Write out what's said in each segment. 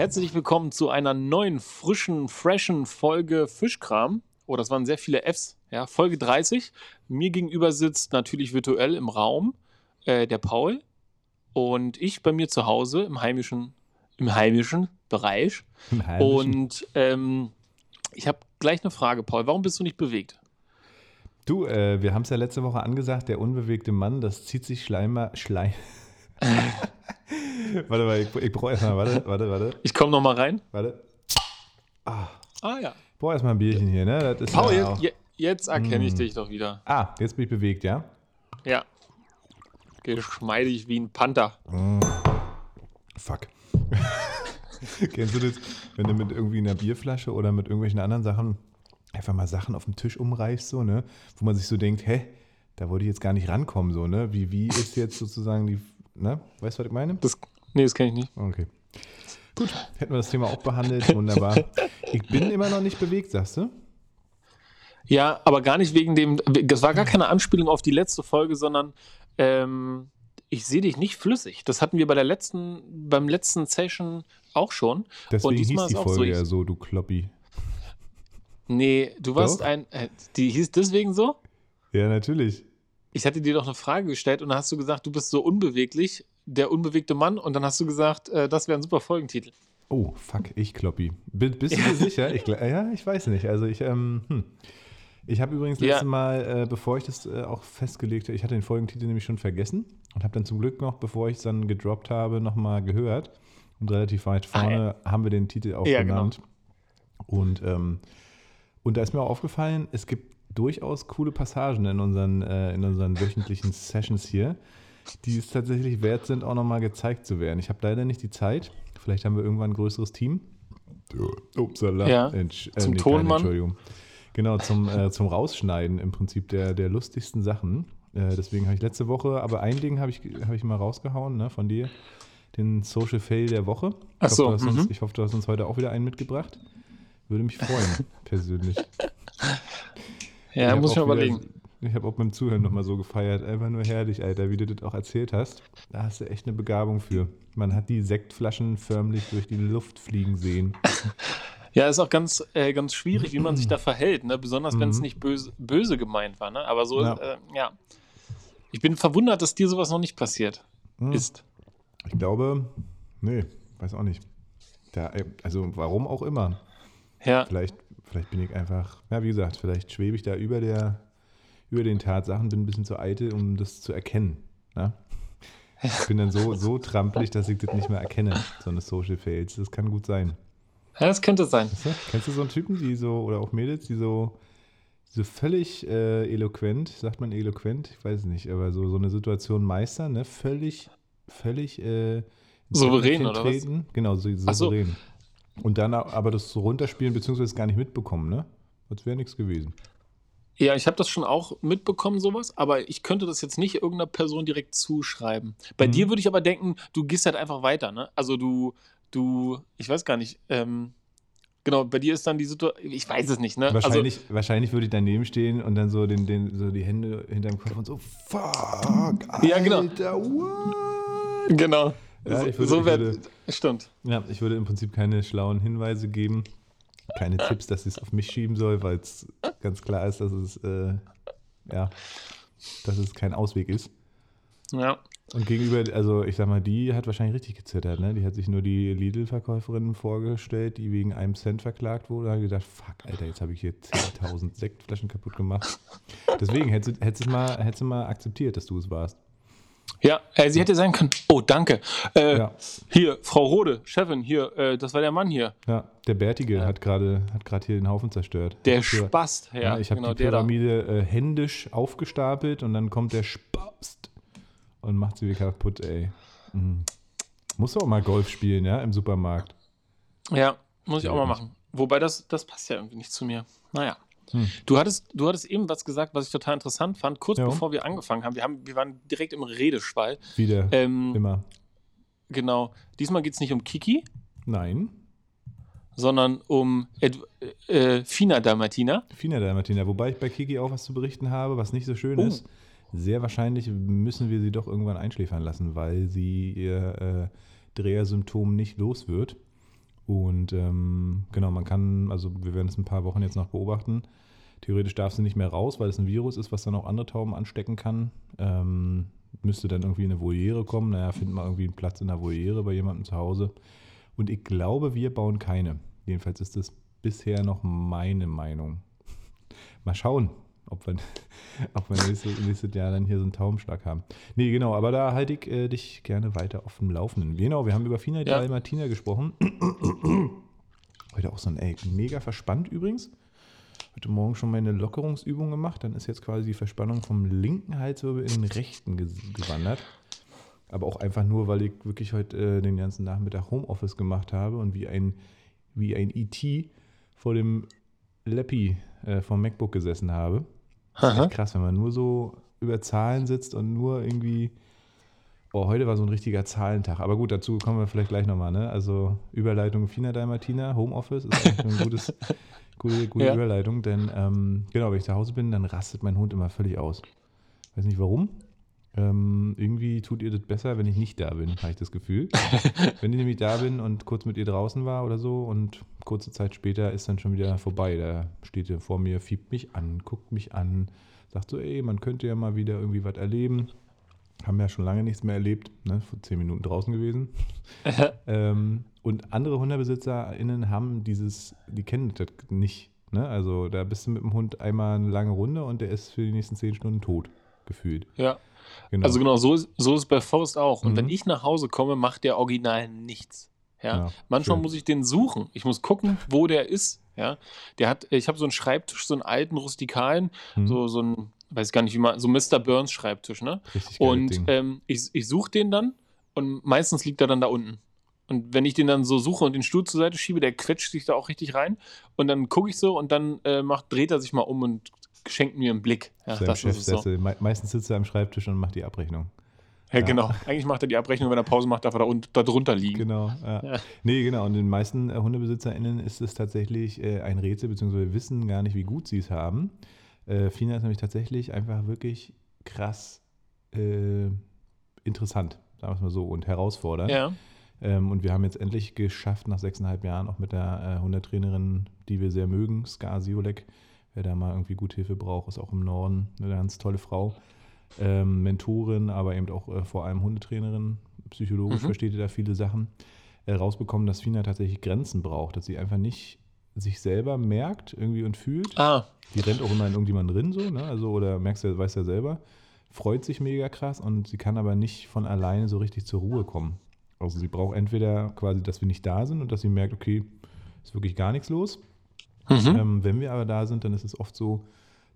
Herzlich willkommen zu einer neuen, frischen, freshen Folge Fischkram. Oh, das waren sehr viele Fs. Ja, Folge 30. Mir gegenüber sitzt natürlich virtuell im Raum äh, der Paul und ich bei mir zu Hause im heimischen, im heimischen Bereich. Im Heimischen. Und ähm, ich habe gleich eine Frage, Paul. Warum bist du nicht bewegt? Du, äh, wir haben es ja letzte Woche angesagt, der unbewegte Mann, das zieht sich Schleimer, Schleim. Warte mal, ich, ich brauche erstmal, warte, warte, warte, Ich komme noch mal rein. warte. Ah ja. Ich brauche erstmal ein Bierchen hier, ne? Das ist Paul, ja jetzt, jetzt erkenne ich Mm. dich doch wieder. Ah, jetzt bin ich bewegt, ja? Ja. Geschmeidig wie ein Panther. Fuck. Kennst du das, wenn du mit irgendwie einer Bierflasche oder mit irgendwelchen anderen Sachen einfach mal Sachen auf dem Tisch umreißt, so, ne? Wo man sich so denkt, hä, da wollte ich jetzt gar nicht rankommen, so, ne? Wie, wie ist jetzt sozusagen die, ne? Weißt du, was ich meine? Das, nee, das kenne ich nicht. Okay. Gut, hätten wir das Thema auch behandelt. Wunderbar. Ich bin immer noch nicht bewegt, sagst du? Ja, aber gar nicht wegen dem. Das war gar keine Anspielung auf die letzte Folge, sondern ähm, ich sehe dich nicht flüssig. Das hatten wir bei der letzten, beim letzten Session auch schon. Deswegen hieß die Folge so, ja so, du Kloppi. Nee, du warst Doch? ein. Äh, die hieß deswegen so? Ja, natürlich. Ich hatte dir doch eine Frage gestellt und dann hast du gesagt, du bist so unbeweglich, der unbewegte Mann, und dann hast du gesagt, äh, das wäre ein super Folgentitel. Oh, fuck, ich Kloppi. Bist du dir sicher? Ich, ja, ich weiß nicht. Also ich, ähm, hm. Ich habe übrigens Ja. letztes Mal, äh, bevor ich das äh, auch festgelegt habe, ich hatte den Folgentitel nämlich schon vergessen und habe dann zum Glück noch, bevor ich es dann gedroppt habe, nochmal gehört. Und relativ weit Ah, vorne haben wir den Titel auch Ja, genau. genannt. Und, ähm, und da ist mir auch aufgefallen, es gibt durchaus coole Passagen in unseren, äh, in unseren wöchentlichen Sessions hier, die es tatsächlich wert sind, auch nochmal gezeigt zu werden. Ich habe leider nicht die Zeit. Vielleicht haben wir irgendwann ein größeres Team. Upsala. Ja, Entsch äh, zum keine Tonmann. Entschuldigung. Genau, zum, äh, zum Rausschneiden im Prinzip der, der lustigsten Sachen. Äh, deswegen habe ich letzte Woche, aber ein Ding habe ich, hab ich mal rausgehauen ne, von dir. Den Social Fail der Woche. Ich, Ach so, hoffe, du hast mhm. uns, ich hoffe, du hast uns heute auch wieder einen mitgebracht. Würde mich freuen, persönlich. Ja, hab muss ich mal überlegen. Ich habe auch beim Zuhören nochmal so gefeiert. Einfach nur herrlich, Alter, wie du das auch erzählt hast. Da hast du echt eine Begabung für. Man hat die Sektflaschen förmlich durch die Luft fliegen sehen. Ja, ist auch ganz, äh, ganz schwierig, wie man sich da verhält, ne? besonders wenn es Mhm. nicht böse, böse gemeint war. Ne? Aber so, Ja. Äh, ja. Ich bin verwundert, dass dir sowas noch nicht passiert Hm. ist. Ich glaube, nee, weiß auch nicht. Da, äh, also warum auch immer. Ja, Vielleicht, vielleicht bin ich einfach, ja, wie gesagt, vielleicht schwebe ich da über der, über den Tatsachen, bin ein bisschen zu eitel, um das zu erkennen. Ne? Ich bin dann so, so trampelig, dass ich das nicht mehr erkenne, so eine Social Fails. Das kann gut sein. ja, das könnte sein. Weißt du? Kennst du so einen Typen, die so, oder auch Mädels, die so, so völlig äh, eloquent, sagt man eloquent? Ich weiß es nicht, aber so, so eine Situation meistern, ne? Völlig, völlig äh, Souverän, oder was? Genau, so Ach so. Und dann aber das so runterspielen, beziehungsweise gar nicht mitbekommen, ne? Als wäre nichts gewesen. Ja, ich habe das schon auch mitbekommen, sowas, aber ich könnte das jetzt nicht irgendeiner Person direkt zuschreiben. Bei Mhm. dir würde ich aber denken, du gehst halt einfach weiter, ne? Also du, du, ich weiß gar nicht, ähm, genau, bei dir ist dann die Situation, ich weiß es nicht, ne? Wahrscheinlich, wahrscheinlich würde ich daneben stehen und dann so, den, den, so die Hände hinterm Kopf und so, fuck, Ja, genau. Alter, what? Also, genau. Ja, so ich würde- so ich wär, würde- stimmt. Ja, ich würde im Prinzip keine schlauen Hinweise geben, keine Tipps, dass ich es auf mich schieben soll, weil es ganz klar ist, dass es, äh, ja, dass es kein Ausweg ist. Ja. Und gegenüber, also ich sag mal, die hat wahrscheinlich richtig gezittert, ne? Die hat sich nur die Lidl-Verkäuferin vorgestellt, die wegen einem Cent verklagt wurde. Da hat gedacht, fuck, Alter, jetzt habe ich hier 10.000 Sektflaschen kaputt gemacht. Deswegen hättest du hättest mal, hättest du mal akzeptiert, dass du es warst. Ja, äh, sie hätte sein können. Oh, danke. Äh, Ja. Hier, Frau Rode, Chefin, hier, äh, das war der Mann hier. Ja, der Bärtige hat gerade hat hier den Haufen zerstört. Der Spast. Ja, Ja, ich habe genau, die. Pyramide äh, händisch aufgestapelt und dann kommt der Spast und macht sie wieder kaputt, ey. Mhm. Musst du auch mal Golf spielen, ja, im Supermarkt. Ja, muss ich auch mal machen. Wobei das, das passt ja irgendwie nicht zu mir. Naja. Hm. Du, hattest, du hattest eben was gesagt, was ich total interessant fand, kurz Ja. bevor wir angefangen haben. Wir, haben. wir waren direkt im Redeschwall. Wieder, Ähm, immer. genau. Diesmal geht es nicht um Kiki, Nein, sondern um Ed, äh, Fina Dalmatina. Fina Dalmatina. Wobei ich bei Kiki auch was zu berichten habe, was nicht so schön Oh. ist. Sehr wahrscheinlich müssen wir sie doch irgendwann einschläfern lassen, weil sie ihr äh, Drehersymptom nicht los wird. Und ähm, genau, man kann, also wir werden es ein paar Wochen jetzt noch beobachten. Theoretisch darf sie nicht mehr raus, weil es ein Virus ist, was dann auch andere Tauben anstecken kann. Ähm, müsste dann irgendwie in eine Voliere kommen. Naja, finden wir irgendwie einen Platz in der Voliere bei jemandem zu Hause. Und ich glaube, wir bauen keine. Jedenfalls ist das bisher noch meine Meinung. Mal schauen, ob wir, ob wir nächstes, nächstes Jahr dann hier so einen Taubenschlag haben. Nee, genau, aber da halte ich äh, dich gerne weiter auf dem Laufenden. Genau, wir haben über Fina Ja. Martina gesprochen. Heute auch so ein, ey, mega verspannt übrigens. Heute Morgen schon meine Lockerungsübung gemacht. Dann ist jetzt quasi die Verspannung vom linken Halswirbel in den rechten gewandert. Aber auch einfach nur, weil ich wirklich heute äh, den ganzen Nachmittag Homeoffice gemacht habe und wie ein, wie ein IT vor dem Leppi äh, vom MacBook gesessen habe. Das ist echt krass, wenn man nur so über Zahlen sitzt und nur irgendwie. Oh, heute war so ein richtiger Zahlentag. Aber gut, dazu kommen wir vielleicht gleich nochmal. Ne? Also Überleitung Fina Dalmatina, Homeoffice ist eigentlich ein gutes, gute, gute Ja. Überleitung. Denn ähm, genau, wenn ich zu Hause bin, dann rastet mein Hund immer völlig aus. Weiß nicht warum. Ähm, irgendwie tut ihr das besser, wenn ich nicht da bin, habe ich das Gefühl. wenn ich nämlich da bin und kurz mit ihr draußen war oder so und kurze Zeit später ist dann schon wieder vorbei. Da steht ihr vor mir, fiebt mich an, guckt mich an, sagt so, ey, man könnte ja mal wieder irgendwie was erleben. Haben ja schon lange nichts mehr erlebt, ne? vor zehn Minuten draußen gewesen. ähm, und andere HundebesitzerInnen haben dieses, die kennen das nicht. Ne? Also da bist du mit dem Hund einmal eine lange Runde und der ist für die nächsten zehn Stunden tot, gefühlt. Ja. Genau. Also genau, so ist, so ist es bei Faust auch. Und Mhm. wenn ich nach Hause komme, macht der Original nichts. Ja. Ja, Manchmal schön. muss ich den suchen. Ich muss gucken, wo der ist. Ja. Der hat, ich habe so einen Schreibtisch, so einen alten rustikalen, Hm, so, so ein, weiß gar nicht wie man, so Mr. Burns Schreibtisch, ne? richtig Und ähm, ich, ich suche den dann und meistens liegt er dann da unten. Und wenn ich den dann so suche und den Stuhl zur Seite schiebe, der quetscht sich da auch richtig rein. Und dann gucke ich so und dann äh, macht, dreht er sich mal um und schenkt mir einen Blick. Ja, das Chef ist so. Me meistens sitzt er am Schreibtisch und macht die Abrechnung. Ja, Ja. genau. Eigentlich macht er die Abrechnung, wenn er Pause macht, darf er da, da drunter liegen. Genau. Ja. Ja. Nee, genau. Und den meisten äh, HundebesitzerInnen ist es tatsächlich äh, ein Rätsel, beziehungsweise wissen gar nicht, wie gut sie es haben. Äh, Fina ist nämlich tatsächlich einfach wirklich krass äh, interessant, sagen wir es mal so, und herausfordernd. Ja. Ähm, und wir haben jetzt endlich geschafft, nach sechseinhalb Jahren auch mit der äh, Hundetrainerin, die wir sehr mögen, Ska Siolek, wer da mal irgendwie gut Hilfe braucht, ist auch im Norden eine ganz tolle Frau. Ähm, Mentorin, aber eben auch äh, vor allem Hundetrainerin. Psychologisch Mhm. versteht ihr da viele Sachen. Äh, rausbekommen, dass Fina tatsächlich Grenzen braucht, dass sie einfach nicht sich selber merkt irgendwie und fühlt. Ah, Die rennt auch immer in irgendjemanden drin, so, ne? Also, oder merkst du, weißt ja selber, freut sich mega krass und sie kann aber nicht von alleine so richtig zur Ruhe kommen. Also sie braucht entweder quasi, dass wir nicht da sind und dass sie merkt, okay, ist wirklich gar nichts los. Mhm. Ähm, wenn wir aber da sind, dann ist es oft so,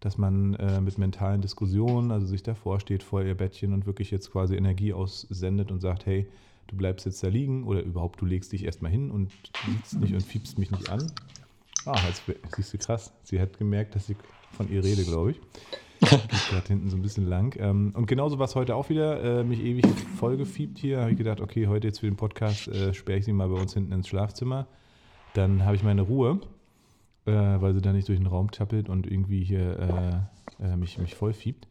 dass man äh, mit mentalen Diskussionen, also sich davor steht vor ihr Bettchen und wirklich jetzt quasi Energie aussendet und sagt, hey, du bleibst jetzt da liegen oder überhaupt du legst dich erstmal hin und sitzt nicht und fiebst mich nicht an. Ah, jetzt siehst du krass. Sie hat gemerkt, dass ich von ihr rede, glaube ich. Geht gerade hinten so ein bisschen lang. Ähm, und genauso war es heute auch wieder. Äh, mich ewig vollgefiebt hier. Habe ich gedacht, okay, heute jetzt für den Podcast äh, sperre ich sie mal bei uns hinten ins Schlafzimmer. Dann habe ich meine Ruhe, äh, weil sie da nicht durch den Raum tappelt und irgendwie hier äh, äh, mich, mich voll fiebt.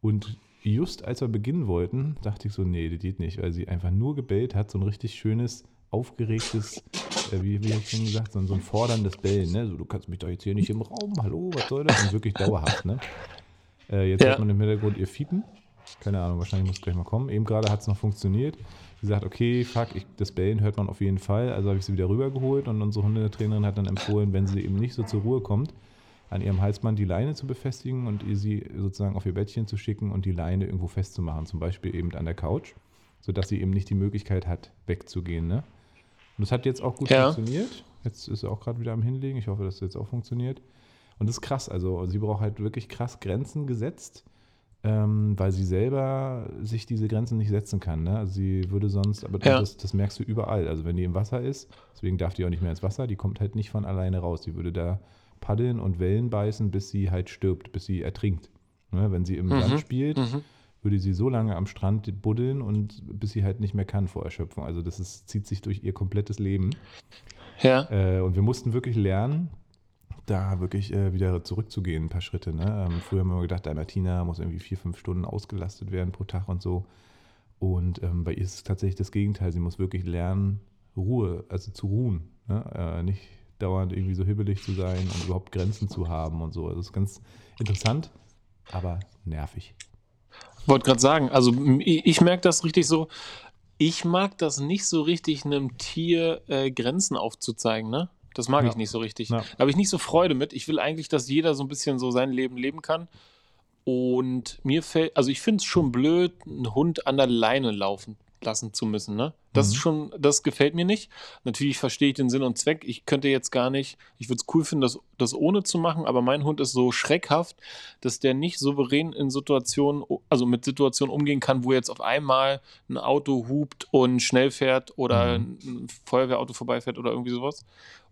Und just als wir beginnen wollten, dachte ich so, nee, das geht nicht, weil sie einfach nur gebellt hat, so ein richtig schönes, aufgeregtes, äh, wie, wie habe ich schon gesagt, so ein, so ein forderndes Bellen, ne? So, du kannst mich doch jetzt hier nicht im Raum, hallo, was soll das? Und wirklich dauerhaft, ne? Äh, jetzt Ja. hört man im Hintergrund ihr Fiepen. Keine Ahnung, wahrscheinlich muss es gleich mal kommen. Eben gerade hat es noch funktioniert. Sie sagt, okay, fuck, ich, das Bellen hört man auf jeden Fall. Also habe ich sie wieder rübergeholt und unsere Hundetrainerin hat dann empfohlen, wenn sie eben nicht so zur Ruhe kommt, an ihrem Halsband die Leine zu befestigen und ihr sie sozusagen auf ihr Bettchen zu schicken und die Leine irgendwo festzumachen, zum Beispiel eben an der Couch, sodass sie eben nicht die Möglichkeit hat, wegzugehen. Ne? Und das hat jetzt auch gut Ja. funktioniert. Jetzt ist sie auch gerade wieder am Hinlegen. Ich hoffe, dass das jetzt auch funktioniert. Und das ist krass. Also sie braucht halt wirklich krass Grenzen gesetzt, ähm, weil sie selber sich diese Grenzen nicht setzen kann. Ne? Also sie würde sonst, aber Ja. das, das merkst du überall. Also wenn die im Wasser ist, deswegen darf die auch nicht mehr ins Wasser, die kommt halt nicht von alleine raus. Die würde da paddeln und Wellen beißen, bis sie halt stirbt, bis sie ertrinkt. Ne? Wenn sie im Mhm. Sand spielt, Mhm. würde sie so lange am Strand buddeln und bis sie halt nicht mehr kann vor Erschöpfung. Also das ist, zieht sich durch ihr komplettes Leben. Ja. Äh, und wir mussten wirklich lernen, da wirklich äh, wieder zurückzugehen, ein paar Schritte. Ne? Ähm, früher haben wir gedacht, Dalmatina muss irgendwie vier, fünf Stunden ausgelastet werden pro Tag und so. Und ähm, bei ihr ist es tatsächlich das Gegenteil. Sie muss wirklich lernen, Ruhe, also zu ruhen. Ne? Äh, nicht dauernd irgendwie so hibbelig zu sein und überhaupt Grenzen zu haben und so. Das ist ganz interessant, aber nervig. Wollte gerade sagen, also ich, ich merke das richtig so. Ich mag das nicht so richtig, einem Tier äh, Grenzen aufzuzeigen, ne? Das mag Ja. ich nicht so richtig. Ja. Da habe ich nicht so Freude mit. Ich will eigentlich, dass jeder so ein bisschen so sein Leben leben kann. Und mir fällt, also ich finde es schon blöd, einen Hund an der Leine laufen lassen zu müssen, ne? Das ist Mhm. schon, das gefällt mir nicht. Natürlich verstehe ich den Sinn und Zweck. Ich könnte jetzt gar nicht, ich würde es cool finden, das, das ohne zu machen, aber mein Hund ist so schreckhaft, dass der nicht souverän in Situationen, also mit Situationen umgehen kann, wo jetzt auf einmal ein Auto hupt und schnell fährt oder Mhm. ein Feuerwehrauto vorbeifährt oder irgendwie sowas.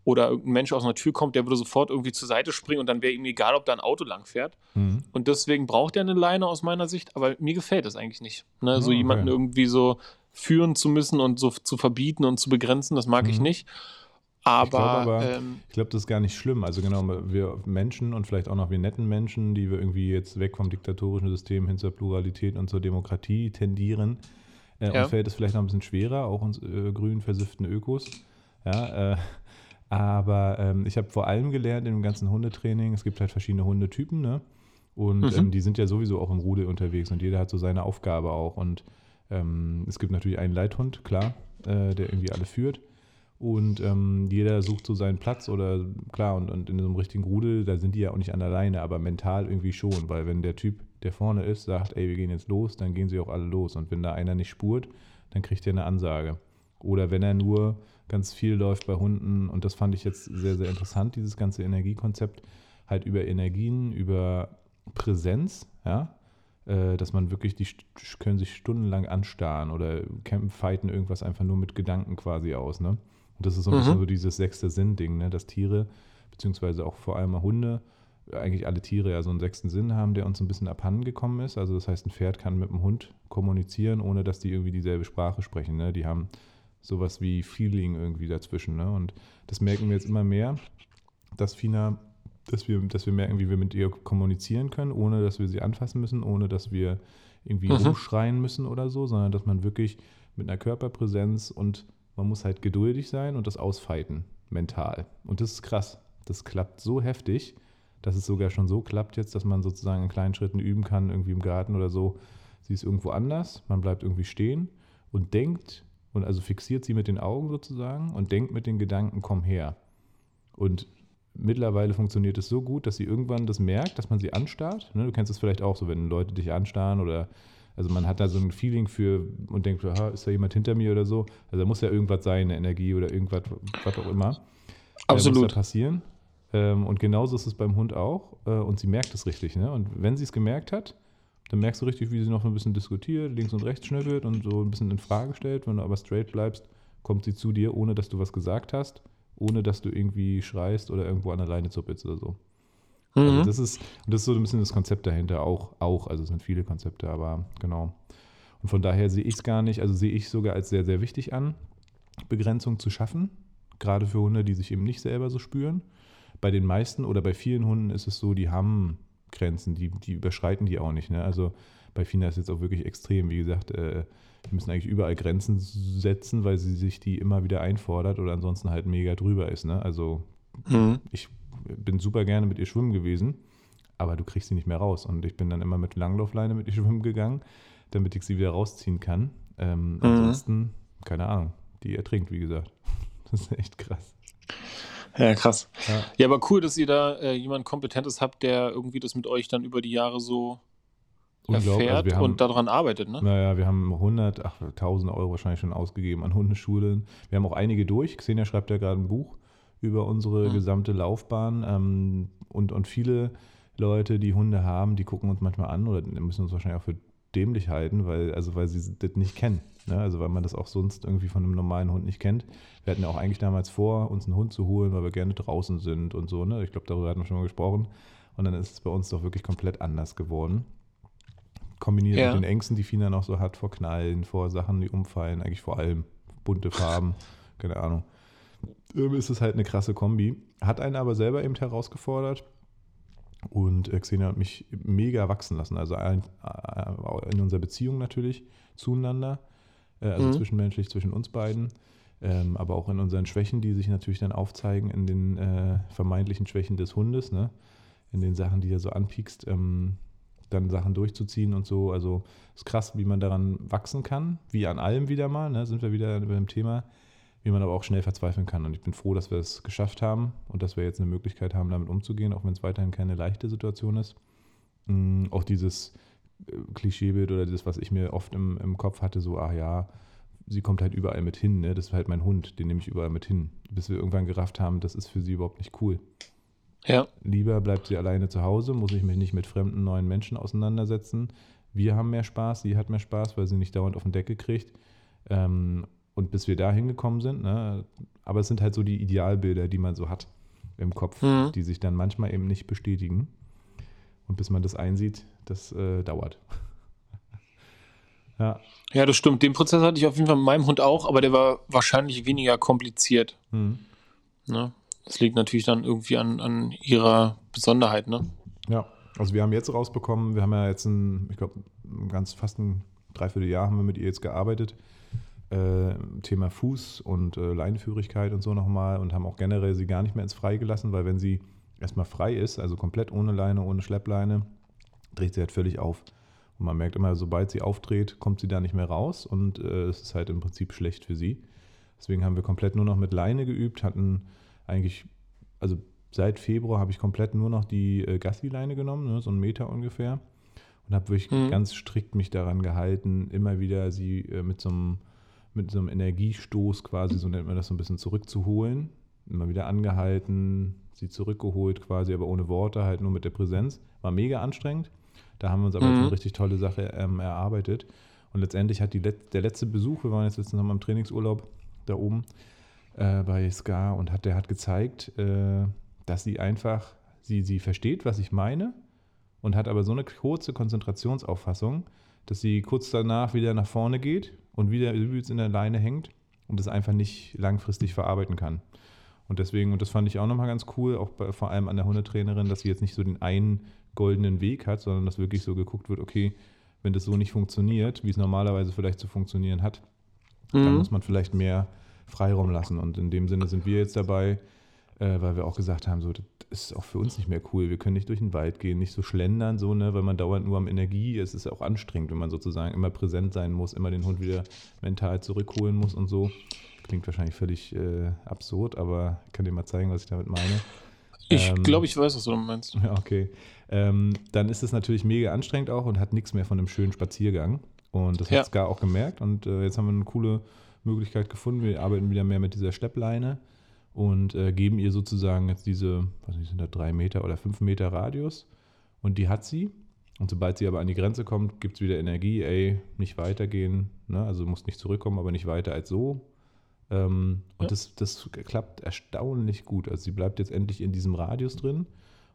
Oder irgendein Mensch aus einer Tür kommt, der würde sofort irgendwie zur Seite springen und dann wäre ihm egal, ob da ein Auto lang fährt. Mhm. Und deswegen braucht er eine Leine aus meiner Sicht, aber mir gefällt das eigentlich nicht. Ne? so Ah, jemanden okay. irgendwie so führen zu müssen und so zu verbieten und zu begrenzen, das mag ich Mhm. nicht. Aber, glaub ähm, Ich glaube, das ist gar nicht schlimm. Also genau, wir Menschen und vielleicht auch noch wir netten Menschen, die wir irgendwie jetzt weg vom diktatorischen System hin zur Pluralität und zur Demokratie tendieren, äh, Ja. uns fällt es vielleicht noch ein bisschen schwerer, auch uns äh, grün versifften Ökos. Ja, äh, aber ähm, ich habe vor allem gelernt in dem ganzen Hundetraining, es gibt halt verschiedene Hundetypen, ne? Und Mhm. ähm, die sind ja sowieso auch im Rudel unterwegs und jeder hat so seine Aufgabe auch. Und ähm, es gibt natürlich einen Leithhund, klar, äh, der irgendwie alle führt. Und ähm, jeder sucht so seinen Platz oder klar, und, und in so einem richtigen Rudel, da sind die ja auch nicht an der Leine, aber mental irgendwie schon, weil wenn der Typ, der vorne ist, sagt, ey, wir gehen jetzt los, dann gehen sie auch alle los. Und wenn da einer nicht spurt, dann kriegt er eine Ansage. Oder wenn er nur ganz viel läuft bei Hunden, und das fand ich jetzt sehr, sehr interessant, dieses ganze Energiekonzept, halt über Energien, über Präsenz, ja, äh, dass man wirklich, die können sich stundenlang anstarren oder kämpfen, fighten irgendwas einfach nur mit Gedanken quasi aus, ne? Und das ist so ein Mhm. bisschen so dieses sechste Sinn-Ding, ne? Dass Tiere, beziehungsweise auch vor allem Hunde, eigentlich alle Tiere ja so einen sechsten Sinn haben, der uns ein bisschen abhanden gekommen ist. Also das heißt, ein Pferd kann mit einem Hund kommunizieren, ohne dass die irgendwie dieselbe Sprache sprechen. Ne? Die haben sowas wie Feeling irgendwie dazwischen. Ne? Und das merken wir jetzt immer mehr, dass Fina, dass wir, dass wir merken, wie wir mit ihr kommunizieren können, ohne dass wir sie anfassen müssen, ohne dass wir irgendwie Mhm. rumschreien müssen oder so, sondern dass man wirklich mit einer Körperpräsenz und man muss halt geduldig sein und das ausfeiten, mental. Und das ist krass. Das klappt so heftig, dass es sogar schon so klappt jetzt, dass man sozusagen in kleinen Schritten üben kann, irgendwie im Garten oder so. Sie ist irgendwo anders, man bleibt irgendwie stehen und denkt und also fixiert sie mit den Augen sozusagen und denkt mit den Gedanken, komm her. Und mittlerweile funktioniert es so gut, dass sie irgendwann das merkt, dass man sie anstarrt. Ne, du kennst es vielleicht auch so, wenn Leute dich anstarren oder also man hat da so ein Feeling für und denkt, aha, ist da jemand hinter mir oder so. Also da muss ja irgendwas sein, eine Energie oder irgendwas, was auch immer. Äh, muss absolut. da passieren. Ähm, und genauso ist es beim Hund auch. Äh, und sie merkt es richtig. Ne? Und wenn sie es gemerkt hat, dann merkst du richtig, wie sie noch ein bisschen diskutiert, links und rechts schnüffelt und so ein bisschen in Frage stellt. Wenn du aber straight bleibst, kommt sie zu dir, ohne dass du was gesagt hast, ohne dass du irgendwie schreist oder irgendwo an der Leine zuppelst oder so. Also Mhm. das ist, und das ist so ein bisschen das Konzept dahinter auch, auch. Also es sind viele Konzepte, aber genau. Und von daher sehe ich es gar nicht, also sehe ich sogar als sehr, sehr wichtig an, Begrenzung zu schaffen, gerade für Hunde, die sich eben nicht selber so spüren. Bei den meisten oder bei vielen Hunden ist es so, die haben Grenzen, die, die überschreiten die auch nicht. Ne? Also bei Fina ist es jetzt auch wirklich extrem. Wie gesagt, äh, wir müssen eigentlich überall Grenzen setzen, weil sie sich die immer wieder einfordert oder ansonsten halt mega drüber ist. Ne? Also Mhm. ich bin super gerne mit ihr schwimmen gewesen, aber du kriegst sie nicht mehr raus. Und ich bin dann immer mit Langlaufleine mit ihr schwimmen gegangen, damit ich sie wieder rausziehen kann. Ähm, Ansonsten, keine Ahnung, die ertrinkt, wie gesagt. Das ist echt krass. Ja, krass. Ja. Ja, aber cool, dass ihr da äh, jemand Kompetentes habt, der irgendwie das mit euch dann über die Jahre so Unglaublich. erfährt Also haben, und daran arbeitet, ne? Naja, wir haben 100, ach, 1000 Euro wahrscheinlich schon ausgegeben an Hundeschulen. Wir haben auch einige durch. Xenia schreibt ja gerade ein Buch über unsere Mhm. gesamte Laufbahn. Ähm, und, und viele Leute, die Hunde haben, die gucken uns manchmal an oder müssen uns wahrscheinlich auch für dämlich halten, weil, also weil sie das nicht kennen. Ne? Also weil man das auch sonst irgendwie von einem normalen Hund nicht kennt. Wir hatten ja auch eigentlich damals vor, uns einen Hund zu holen, weil wir gerne draußen sind und so. Ne? Ich glaube, darüber hatten wir schon mal gesprochen. Und dann ist es bei uns doch wirklich komplett anders geworden. Kombiniert Ja. mit den Ängsten, die Fina noch so hat, vor Knallen, vor Sachen, die umfallen, eigentlich vor allem bunte Farben, keine Ahnung. Ist es halt eine krasse Kombi. Hat einen aber selber eben herausgefordert. Und äh, Xenia hat mich mega wachsen lassen. Also äh, in unserer Beziehung natürlich zueinander, äh, also Mhm. zwischenmenschlich zwischen uns beiden. ähm, aber auch in unseren Schwächen, die sich natürlich dann aufzeigen, in den vermeintlichen Schwächen des Hundes, ne? in den Sachen, die er so anpiekst, ähm, dann Sachen durchzuziehen und so. Also ist krass, wie man daran wachsen kann, wie an allem wieder mal, ne? sind wir wieder beim Thema, wie man aber auch schnell verzweifeln kann. Und ich bin froh, dass wir es geschafft haben und dass wir jetzt eine Möglichkeit haben, damit umzugehen, auch wenn es weiterhin keine leichte Situation ist. Mhm, auch dieses äh, Klischeebild oder das, was ich mir oft im, im Kopf hatte, so, ah ja, sie kommt halt überall mit hin, ne? Das ist halt mein Hund, den nehme ich überall mit hin. Bis wir irgendwann gerafft haben, das ist für sie überhaupt nicht cool. Ja. Lieber bleibt sie alleine zu Hause, muss ich mich nicht mit fremden neuen Menschen auseinandersetzen. Wir haben mehr Spaß, sie hat mehr Spaß, weil sie nicht dauernd auf den Deckel kriegt. Ähm, und bis wir da hingekommen sind, ne? aber es sind halt so die Idealbilder, die man so hat im Kopf, mhm. die sich dann manchmal eben nicht bestätigen. Und bis man das einsieht, das äh, dauert. Ja. ja, das stimmt. Den Prozess hatte ich auf jeden Fall mit meinem Hund auch, aber der war wahrscheinlich weniger kompliziert. Mhm. Ne? Das liegt natürlich dann irgendwie an, an ihrer Besonderheit, ne? Ja, also wir haben jetzt rausbekommen, wir haben ja jetzt ein, ich glaube, ganz fast ein Dreivierteljahr haben wir mit ihr jetzt gearbeitet. Äh, Thema Fuß und äh, Leinenführigkeit und so nochmal und haben auch generell sie gar nicht mehr ins Freie gelassen, weil wenn sie erstmal frei ist, also komplett ohne Leine, ohne Schleppleine, dreht sie halt völlig auf. Und man merkt immer, sobald sie aufdreht, kommt sie da nicht mehr raus und äh, es ist halt im Prinzip schlecht für sie. Deswegen haben wir komplett nur noch mit Leine geübt, hatten eigentlich, also seit Februar habe ich komplett nur noch die äh, Gassi-Leine genommen, ne, so einen Meter ungefähr. Und habe wirklich mhm. ganz strikt mich daran gehalten, immer wieder sie äh, mit so einem mit so einem Energiestoß quasi, so nennt man das so ein bisschen zurückzuholen. Immer wieder angehalten, sie zurückgeholt quasi, aber ohne Worte, halt nur mit der Präsenz. War mega anstrengend. Da haben wir uns aber mhm. eine richtig tolle Sache ähm, erarbeitet. Und letztendlich hat die Let der letzte Besuch, wir waren jetzt letztens nochmal im Trainingsurlaub da oben äh, bei Ska und hat, der hat gezeigt, äh, dass sie einfach, sie, sie versteht, was ich meine und hat aber so eine kurze Konzentrationsauffassung, dass sie kurz danach wieder nach vorne geht und wieder übelst in der Leine hängt und das einfach nicht langfristig verarbeiten kann. Und deswegen, und das fand ich auch nochmal ganz cool, auch bei, vor allem an der Hundetrainerin, dass sie jetzt nicht so den einen goldenen Weg hat, sondern dass wirklich so geguckt wird, okay, wenn das so nicht funktioniert, wie es normalerweise vielleicht zu funktionieren hat, mhm. dann muss man vielleicht mehr Freiraum lassen. Und in dem Sinne sind wir jetzt dabei, äh, weil wir auch gesagt haben, so, ist auch für uns nicht mehr cool. Wir können nicht durch den Wald gehen, nicht so schlendern, so, ne, weil man dauernd nur am Energie ist. Es ist auch anstrengend, wenn man sozusagen immer präsent sein muss, immer den Hund wieder mental zurückholen muss und so. Klingt wahrscheinlich völlig äh, absurd, aber ich kann dir mal zeigen, was ich damit meine. Ich ähm, glaube, ich weiß, was du meinst. Ja, okay. Ähm, dann ist es natürlich mega anstrengend auch und hat nichts mehr von einem schönen Spaziergang. Und das ja. hat Ska auch gemerkt. Und äh, jetzt haben wir eine coole Möglichkeit gefunden. Wir arbeiten wieder mehr mit dieser Schleppleine und äh, geben ihr sozusagen jetzt diese, was nicht, sind da drei Meter oder fünf Meter Radius. Und die hat sie. Und sobald sie aber an die Grenze kommt, gibt es wieder Energie, ey, nicht weitergehen. Ne? Also muss nicht zurückkommen, aber nicht weiter als so. Ähm, und ja. das, das klappt erstaunlich gut. Also sie bleibt jetzt endlich in diesem Radius drin.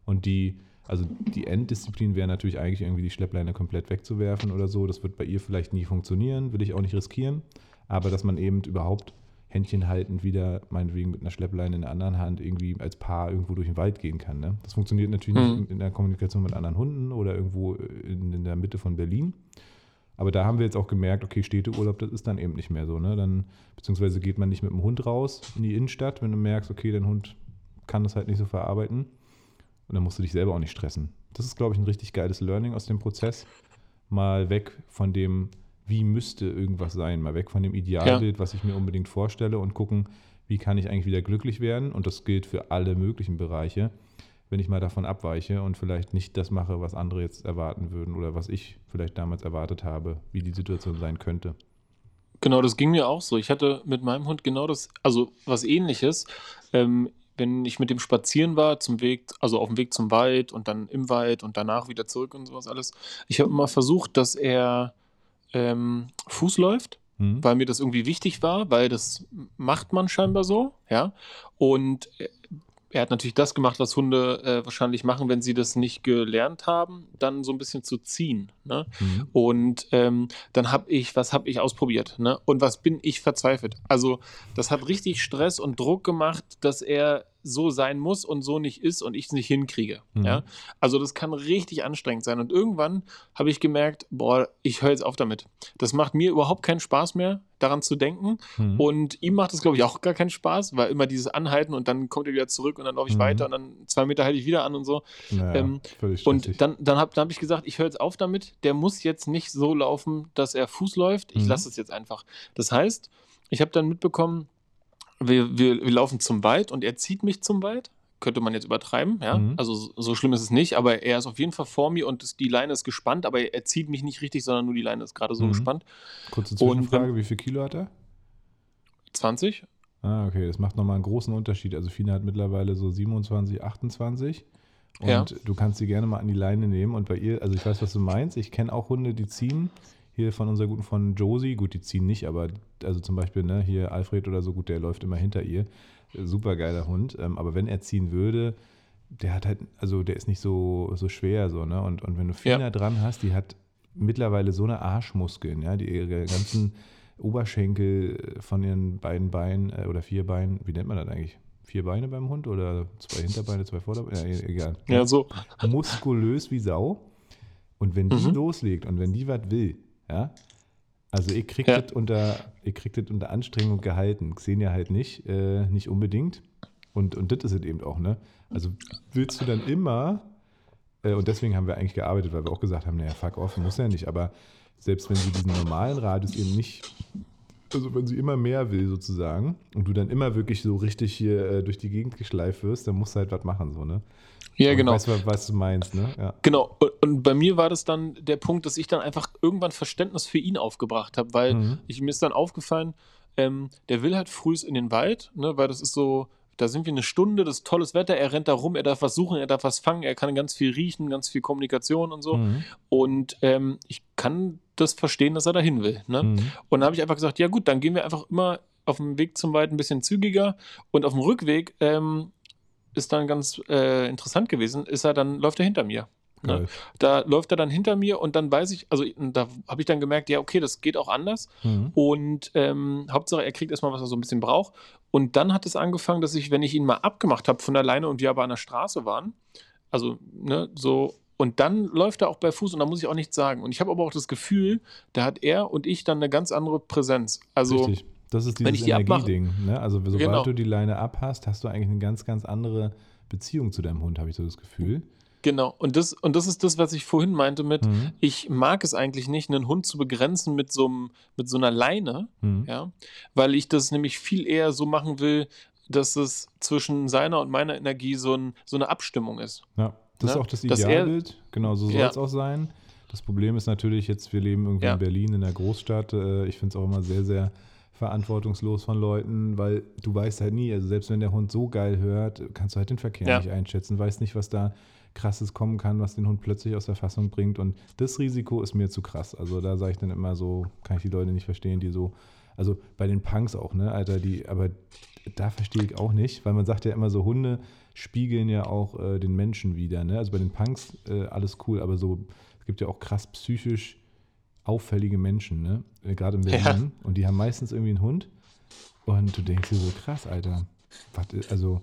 Und die, also die Enddisziplin wäre natürlich eigentlich irgendwie die Schleppleine komplett wegzuwerfen oder so. Das wird bei ihr vielleicht nie funktionieren, will ich auch nicht riskieren. Aber dass man eben überhaupt Händchen haltend wieder, meinetwegen mit einer Schleppleine in der anderen Hand, irgendwie als Paar irgendwo durch den Wald gehen kann. Ne? Das funktioniert natürlich mhm. nicht in der Kommunikation mit anderen Hunden oder irgendwo in, in, der Mitte von Berlin. Aber da haben wir jetzt auch gemerkt, okay, Städteurlaub, das ist dann eben nicht mehr so. Ne? Dann, beziehungsweise geht man nicht mit dem Hund raus in die Innenstadt, wenn du merkst, okay, dein Hund kann das halt nicht so verarbeiten. Und dann musst du dich selber auch nicht stressen. Das ist, glaube ich, ein richtig geiles Learning aus dem Prozess. Mal weg von dem, wie müsste irgendwas sein, mal weg von dem Idealbild, ja. was ich mir unbedingt vorstelle und gucken, wie kann ich eigentlich wieder glücklich werden. Und das gilt für alle möglichen Bereiche wenn ich mal davon abweiche und vielleicht nicht das mache, was andere jetzt erwarten würden oder was ich vielleicht damals erwartet habe, wie die Situation sein könnte. Genau, das ging mir auch so. Ich hatte mit meinem Hund genau das, also was ähnliches. Ähm, wenn ich mit dem spazieren war, zum Weg, also auf dem Weg zum Wald und dann im Wald und danach wieder zurück und sowas alles. Ich habe immer versucht, dass er ähm, Fuß läuft, mhm. weil mir das irgendwie wichtig war, weil das macht man scheinbar so, ja. Und äh, er hat natürlich das gemacht, was Hunde äh, wahrscheinlich machen, wenn sie das nicht gelernt haben, dann so ein bisschen zu ziehen. Ne? Mhm. Und ähm, dann habe ich, was habe ich ausprobiert? Ne? Und was bin ich verzweifelt? Also das hat richtig Stress und Druck gemacht, dass er so sein muss und so nicht ist und ich es nicht hinkriege. Mhm. Ja? Also das kann richtig anstrengend sein. Und irgendwann habe ich gemerkt, boah, ich höre jetzt auf damit. Das macht mir überhaupt keinen Spaß mehr, daran zu denken. Mhm. Und ihm macht es, glaube ich, auch gar keinen Spaß, weil immer dieses Anhalten und dann kommt er wieder zurück und dann laufe ich Mhm. weiter und dann zwei Meter halte ich wieder an und so. Naja, ähm. Und dann, dann habe dann hab ich gesagt, ich höre jetzt auf damit. Der muss jetzt nicht so laufen, dass er Fuß läuft. Ich Mhm. lasse es jetzt einfach. Das heißt, ich habe dann mitbekommen, wir, wir, wir laufen zum Wald und er zieht mich zum Wald. Könnte man jetzt übertreiben, ja. Mhm. Also so- schlimm ist es nicht, aber er ist auf jeden Fall vor mir und die Leine ist gespannt, aber er zieht mich nicht richtig, sondern nur die Leine ist gerade so Mhm. gespannt. Kurze und Zwischenfrage, wie viel Kilo hat er? 20? Ah, okay, das macht nochmal einen großen Unterschied. Also Fina hat mittlerweile so 27, 28. Und Ja. du kannst sie gerne mal an die Leine nehmen. Und bei ihr, also ich weiß, was du meinst. Ich kenne auch Hunde, die ziehen. Hier von unserer guten von Josie, gut, die ziehen nicht, aber also zum Beispiel, ne, hier Alfred oder so, gut, der läuft immer hinter ihr. Super geiler Hund. Ähm, aber wenn er ziehen würde, der hat halt, also der ist nicht so, so schwer, so, ne? Und, und wenn du Fina Ja. dran hast, die hat mittlerweile so eine Arschmuskeln, ja, die ihre ganzen Oberschenkel von ihren beiden Beinen äh, oder vier Beinen, wie nennt man das eigentlich? Vier Beine beim Hund oder zwei Hinterbeine, zwei Vorderbeine? Ja, e- egal. Ja, so. Muskulös wie Sau. Und wenn die Mhm. loslegt und wenn die was will, ja, also ihr kriegt, Ja. das unter, ihr kriegt das unter Anstrengung gehalten. Xenia halt nicht, äh, nicht unbedingt. Und, und das ist es eben auch, ne? Also willst du dann immer, äh, und deswegen haben wir eigentlich gearbeitet, weil wir auch gesagt haben, naja, fuck off, muss ja nicht, aber selbst wenn sie diesen normalen Radius eben nicht, also wenn sie immer mehr will sozusagen und du dann immer wirklich so richtig hier äh, durch die Gegend geschleift wirst, dann musst du halt was machen, so, ne? Ja, Und genau. Weißt du, was du meinst, ne? Ja. Genau. Und, und bei mir war das dann der Punkt, dass ich dann einfach irgendwann Verständnis für ihn aufgebracht habe, weil Mhm. ich, mir ist dann aufgefallen, ähm, der will halt frühs in den Wald, ne, weil das ist so, da sind wir eine Stunde, das ist tolles Wetter, er rennt da rum, er darf was suchen, er darf was fangen, er kann ganz viel riechen, ganz viel Kommunikation und so. Mhm. Und ähm, ich kann das verstehen, dass er dahin will. Ne? Mhm. Und dann habe ich einfach gesagt, ja gut, dann gehen wir einfach immer auf dem Weg zum Wald ein bisschen zügiger und auf dem Rückweg ähm, ist dann ganz äh, interessant gewesen, ist er dann, läuft er hinter mir. Ne? Geil. Da läuft er dann hinter mir und dann weiß ich, also da habe ich dann gemerkt, ja, okay, das geht auch anders. Mhm. Und ähm, Hauptsache, er kriegt erstmal, was er so ein bisschen braucht. Und dann hat es angefangen, dass ich, wenn ich ihn mal abgemacht habe von alleine und wir aber an der Straße waren, also, ne, so, und dann läuft er auch bei Fuß und da muss ich auch nichts sagen. Und ich habe aber auch das Gefühl, da hat er und ich dann eine ganz andere Präsenz. Also, Richtig. Das ist dieses die Energieding. Ne? Also sobald Genau. du die Leine abhast, hast du eigentlich eine ganz, ganz andere Beziehung zu deinem Hund, habe ich so das Gefühl. Genau. Und das, und das ist das, was ich vorhin meinte mit, Mhm. ich mag es eigentlich nicht, einen Hund zu begrenzen mit so, einem, mit so einer Leine, Mhm. ja, weil ich das nämlich viel eher so machen will, dass es zwischen seiner und meiner Energie so, ein, so eine Abstimmung ist. Ja, das ist Ne? auch das er- Idealbild. Genau, so soll Ja. es auch sein. Das Problem ist natürlich jetzt, wir leben irgendwie Ja. in Berlin, in der Großstadt. Äh, Ich finde es auch immer sehr, sehr verantwortungslos von Leuten, weil du weißt halt nie, also selbst wenn der Hund so geil hört, kannst du halt den Verkehr Ja. nicht einschätzen, weißt nicht, was da krasses kommen kann, was den Hund plötzlich aus der Fassung bringt und das Risiko ist mir zu krass. Also da sage ich dann immer so, kann ich die Leute nicht verstehen, die so, also bei den Punks auch, ne, Alter, die, aber da verstehe ich auch nicht, weil man sagt ja immer so, Hunde spiegeln ja auch äh, den Menschen wieder, ne? Also bei den Punks äh, alles cool, aber so, es gibt ja auch krass psychisch auffällige Menschen, ne? Äh, Gerade in Berlin. Und die haben meistens irgendwie einen Hund. Und du denkst dir so, krass, Alter. Äh, also,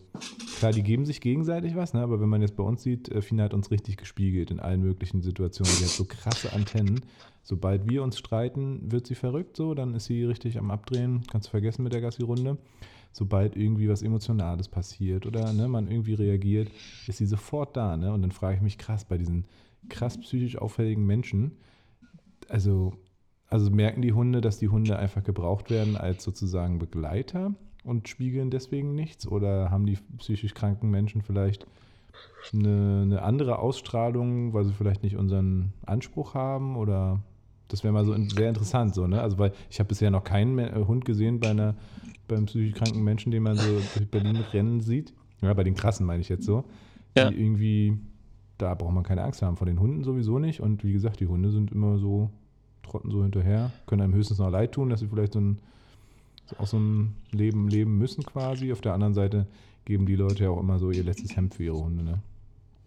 klar, die geben sich gegenseitig was, ne? aber wenn man jetzt bei uns sieht, äh, Fina hat uns richtig gespiegelt in allen möglichen Situationen. Die hat so krasse Antennen. Sobald wir uns streiten, wird sie verrückt, so, dann ist sie richtig am Abdrehen. Kannst du vergessen mit der Gassi-Runde. Sobald irgendwie was Emotionales passiert oder ne, man irgendwie reagiert, ist sie sofort da. Ne? Und dann frage ich mich krass, bei diesen krass psychisch auffälligen Menschen, also, also merken die Hunde, dass die Hunde einfach gebraucht werden als sozusagen Begleiter und spiegeln deswegen nichts? Oder haben die psychisch kranken Menschen vielleicht eine, eine andere Ausstrahlung, weil sie vielleicht nicht unseren Anspruch haben? Oder das wäre mal so sehr interessant, so, ne? Also, weil ich habe bisher noch keinen äh, Hund gesehen bei einer, beim psychisch kranken Menschen, den man so durch Berlin rennen sieht. Ja, bei den krassen meine ich jetzt so. Ja. Die irgendwie, da braucht man keine Angst haben. Vor den Hunden sowieso nicht. Und wie gesagt, die Hunde sind immer so, trotten so hinterher, können einem höchstens noch leid tun, dass sie vielleicht so ein, so auch so ein Leben leben müssen quasi. Auf der anderen Seite geben die Leute ja auch immer so ihr letztes Hemd für ihre Hunde. Ne?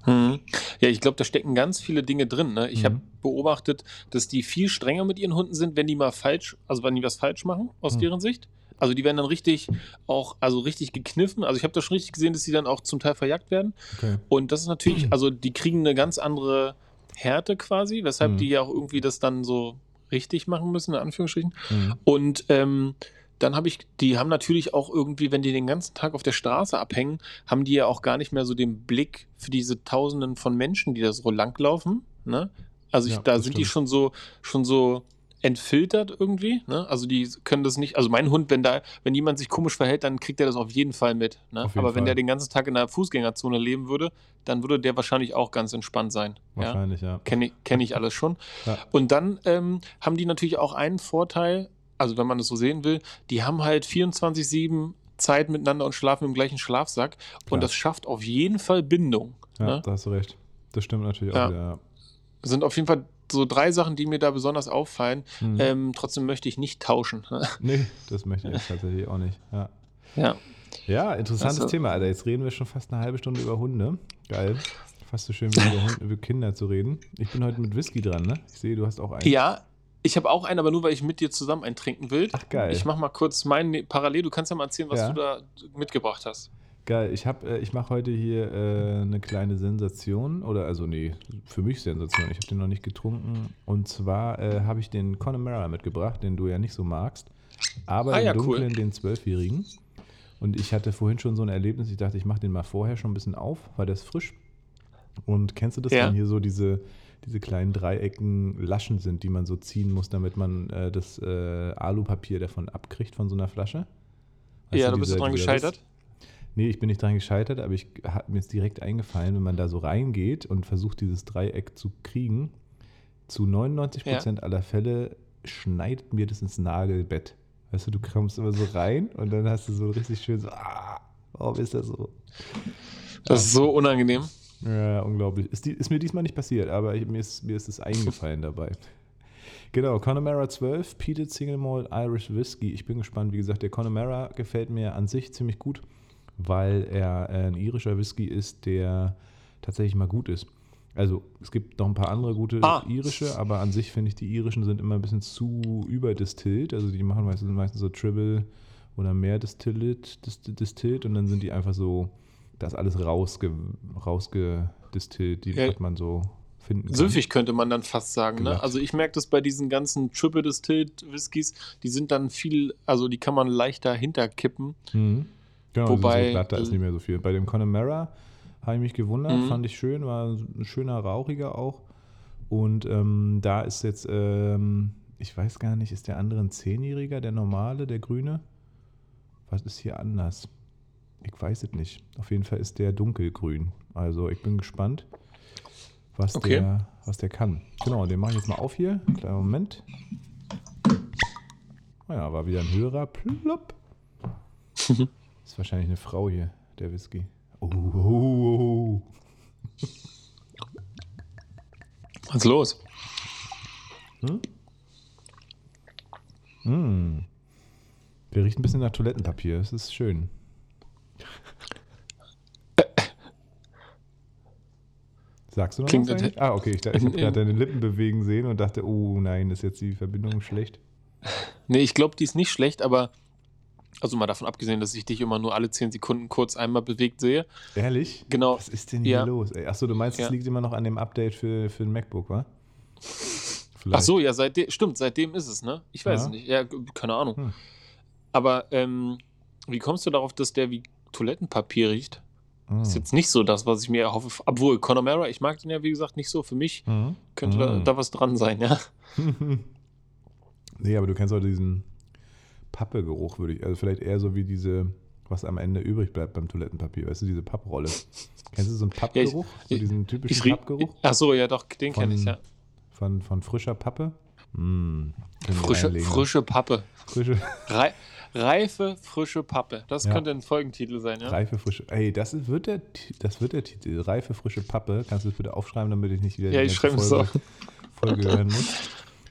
Mhm. Ja, ich glaube, da stecken ganz viele Dinge drin. Ne? Ich Mhm. habe beobachtet, dass die viel strenger mit ihren Hunden sind, wenn die mal falsch, also wenn die was falsch machen, aus Mhm. deren Sicht. Also die werden dann richtig auch, also richtig gekniffen. Also ich habe da schon richtig gesehen, dass die dann auch zum Teil verjagt werden. Okay. Und das ist natürlich, also die kriegen eine ganz andere Härte quasi, weshalb Mhm. die ja auch irgendwie das dann so richtig machen müssen, in Anführungsstrichen. Mhm. Und ähm, dann habe ich, die haben natürlich auch irgendwie, wenn die den ganzen Tag auf der Straße abhängen, haben die ja auch gar nicht mehr so den Blick für diese Tausenden von Menschen, die da so langlaufen. Ne? Also ich, Ja, da sind die stimmt. schon so, schon so entfiltert irgendwie. Ne? Also die können das nicht. Also mein Hund, wenn da, wenn jemand sich komisch verhält, dann kriegt er das auf jeden Fall mit. Ne? Jeden Aber wenn Fall. der den ganzen Tag in der Fußgängerzone leben würde, dann würde der wahrscheinlich auch ganz entspannt sein. Ja? Wahrscheinlich, ja. Kenne ich, kenn ich alles schon. Ja. Und dann ähm, haben die natürlich auch einen Vorteil, also wenn man es so sehen will, die haben halt 24-7 Zeit miteinander und schlafen im gleichen Schlafsack. Klar. Und das schafft auf jeden Fall Bindung. Ja, Ne? da hast du recht. Das stimmt natürlich Ja. auch wieder. Ja. Sind auf jeden Fall so drei Sachen, die mir da besonders auffallen. Mhm. Ähm, trotzdem möchte ich nicht tauschen. Nee, das möchte ich jetzt tatsächlich auch nicht. Ja, ja. ja interessantes Also- Thema, Alter. Jetzt reden wir schon fast eine halbe Stunde über Hunde. Geil. Fast so schön wie über, Hunde, über Kinder zu reden. Ich bin heute mit Whisky dran, ne? Ich sehe, du hast auch einen. ja, ich habe auch einen, aber nur weil ich mit dir zusammen einen trinken will. Ach, geil. Ich mache mal kurz meinen ne- parallel. Du kannst ja mal erzählen, was Ja. du da mitgebracht hast. Geil, ich, hab, äh, ich mache heute hier äh, eine kleine Sensation, oder also nee, für mich Sensation, ich habe den noch nicht getrunken. Und zwar äh, habe ich den Connemara mitgebracht, den du ja nicht so magst, aber Ah, im ja, cool. Dunklen den Zwölfjährigen. Und ich hatte vorhin schon so ein Erlebnis, ich dachte, ich mache den mal vorher schon ein bisschen auf, weil der ist frisch. Und kennst du das, Ja. wenn hier so diese, diese kleinen Dreiecken Laschen sind, die man so ziehen muss, damit man äh, das äh, Alupapier davon abkriegt von so einer Flasche? Weißt ja, du bist diese- dran gescheitert. Nee, ich bin nicht dran gescheitert, aber ich hat mir jetzt direkt eingefallen, wenn man da so reingeht und versucht, dieses Dreieck zu kriegen, zu 99 Prozent aller Fälle schneidet mir das ins Nagelbett. Weißt du, du kommst immer so rein und dann hast du so richtig schön so, ah, warum ist das so? Das ist so unangenehm. Ja, unglaublich. Ist, die, ist mir diesmal nicht passiert, aber ich, mir, ist, mir ist es eingefallen dabei. Genau, Connemara 12, Peated Single Malt Irish Whiskey. Ich bin gespannt. Wie gesagt, der Connemara gefällt mir an sich ziemlich gut, weil er ein irischer Whisky ist, der tatsächlich mal gut ist. Also es gibt noch ein paar andere gute Ah. irische, aber an sich finde ich, die irischen sind immer ein bisschen zu überdistillt. Also die machen meistens, meistens so Triple oder mehr Distilled, Dist- Distilled und dann sind die einfach so, da ist alles rausge, rausgedistillt, die Ja. was man so finden kann. Süffig könnte man dann fast sagen. Ne? Also ich merke das bei diesen ganzen Triple Distilled Whiskys, die sind dann viel, also die kann man leichter hinterkippen. Mhm. Genau, Wobei, so glatt, da ist äh, nicht mehr so viel. Bei dem Connemara habe ich mich gewundert, Mhm. fand ich schön, war ein schöner rauchiger auch. Und ähm, da ist jetzt, ähm, ich weiß gar nicht, ist der andere ein Zehnjähriger, der normale, der grüne? Was ist hier anders? Ich weiß es nicht. Auf jeden Fall ist der dunkelgrün. Also ich bin gespannt, was, Okay. der, was der kann. Genau, den mache ich jetzt mal auf hier. Kleinen Moment. Oh ja, war wieder ein höherer. Plopp. ist wahrscheinlich eine Frau hier, der Whisky. Oh, oh, oh. Was ist los? Mm. Der riecht ein bisschen nach Toilettenpapier. Das ist schön. Sagst du noch Klingt was eigentlich? Ah, okay. Ich, ich habe gerade deine Lippen bewegen sehen und dachte, oh nein, ist jetzt die Verbindung schlecht. Nee, ich glaube, die ist nicht schlecht, aber also mal davon abgesehen, dass ich dich immer nur alle 10 Sekunden kurz einmal bewegt sehe. Ehrlich? Genau. Was ist denn hier Ja. los? Ey, Achso, du meinst, es Ja. liegt immer noch an dem Update für, für den MacBook, wa? Ach so, ja, seitdem, stimmt, seitdem ist es, ne? Ich weiß Ja. es nicht. Ja, keine Ahnung. Hm. Aber ähm, wie kommst du darauf, dass der wie Toilettenpapier riecht? Mm. Ist jetzt nicht so das, was ich mir erhoffe. Obwohl, Connemara, ich mag den ja, wie gesagt, nicht so. Für mich Mhm. könnte da, Mhm. da was dran sein, ja. nee, aber du kennst auch diesen Pappegeruch, würde ich. Also vielleicht eher so wie diese, was am Ende übrig bleibt beim Toilettenpapier. Weißt du, diese Papprolle. Kennst du so einen Pappgeruch? so ich- diesen Ich typischen riech, Pappgeruch ach so, ja, doch, den kenne ich, ja. von, von frischer Pappe? Mm, wir Frische, frische Pappe. Frische, Rei reife, frische Pappe. Das Ja. könnte ein Folgentitel sein, ja. reife, frische. Ey, das ist, wird der, das wird der Titel. Reife, frische Pappe. Kannst du das bitte aufschreiben, damit ich nicht wieder Ja, die Folge, auf. Folge hören muss.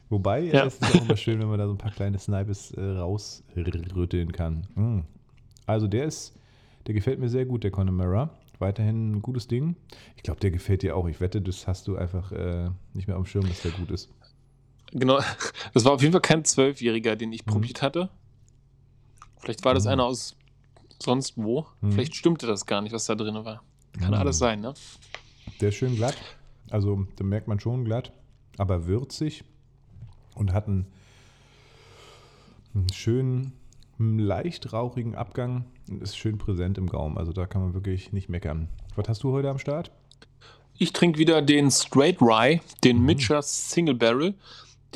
Wobei, Ja. es ist auch immer schön, wenn man da so ein paar kleine Snipes äh, rausrütteln kann. Mm. Also der ist, der gefällt mir sehr gut, der Connemara. Weiterhin ein gutes Ding. Ich glaube, der gefällt dir auch. Ich wette, das hast du einfach äh, nicht mehr am Schirm, dass der gut ist. Genau. Das war auf jeden Fall kein Zwölfjähriger, den ich Mhm. probiert hatte. Vielleicht war das Mhm. einer aus sonst wo. Mhm. Vielleicht stimmte das gar nicht, was da drin war. Kann Mhm. alles sein, ne? Der ist schön glatt. Also, da merkt man schon glatt, aber würzig und hat einen, einen schönen, leicht rauchigen Abgang und ist schön präsent im Gaumen. Also, da kann man wirklich nicht meckern. Was hast du heute am Start? Ich trinke wieder den Straight Rye, den Mhm. Mitchers Single Barrel.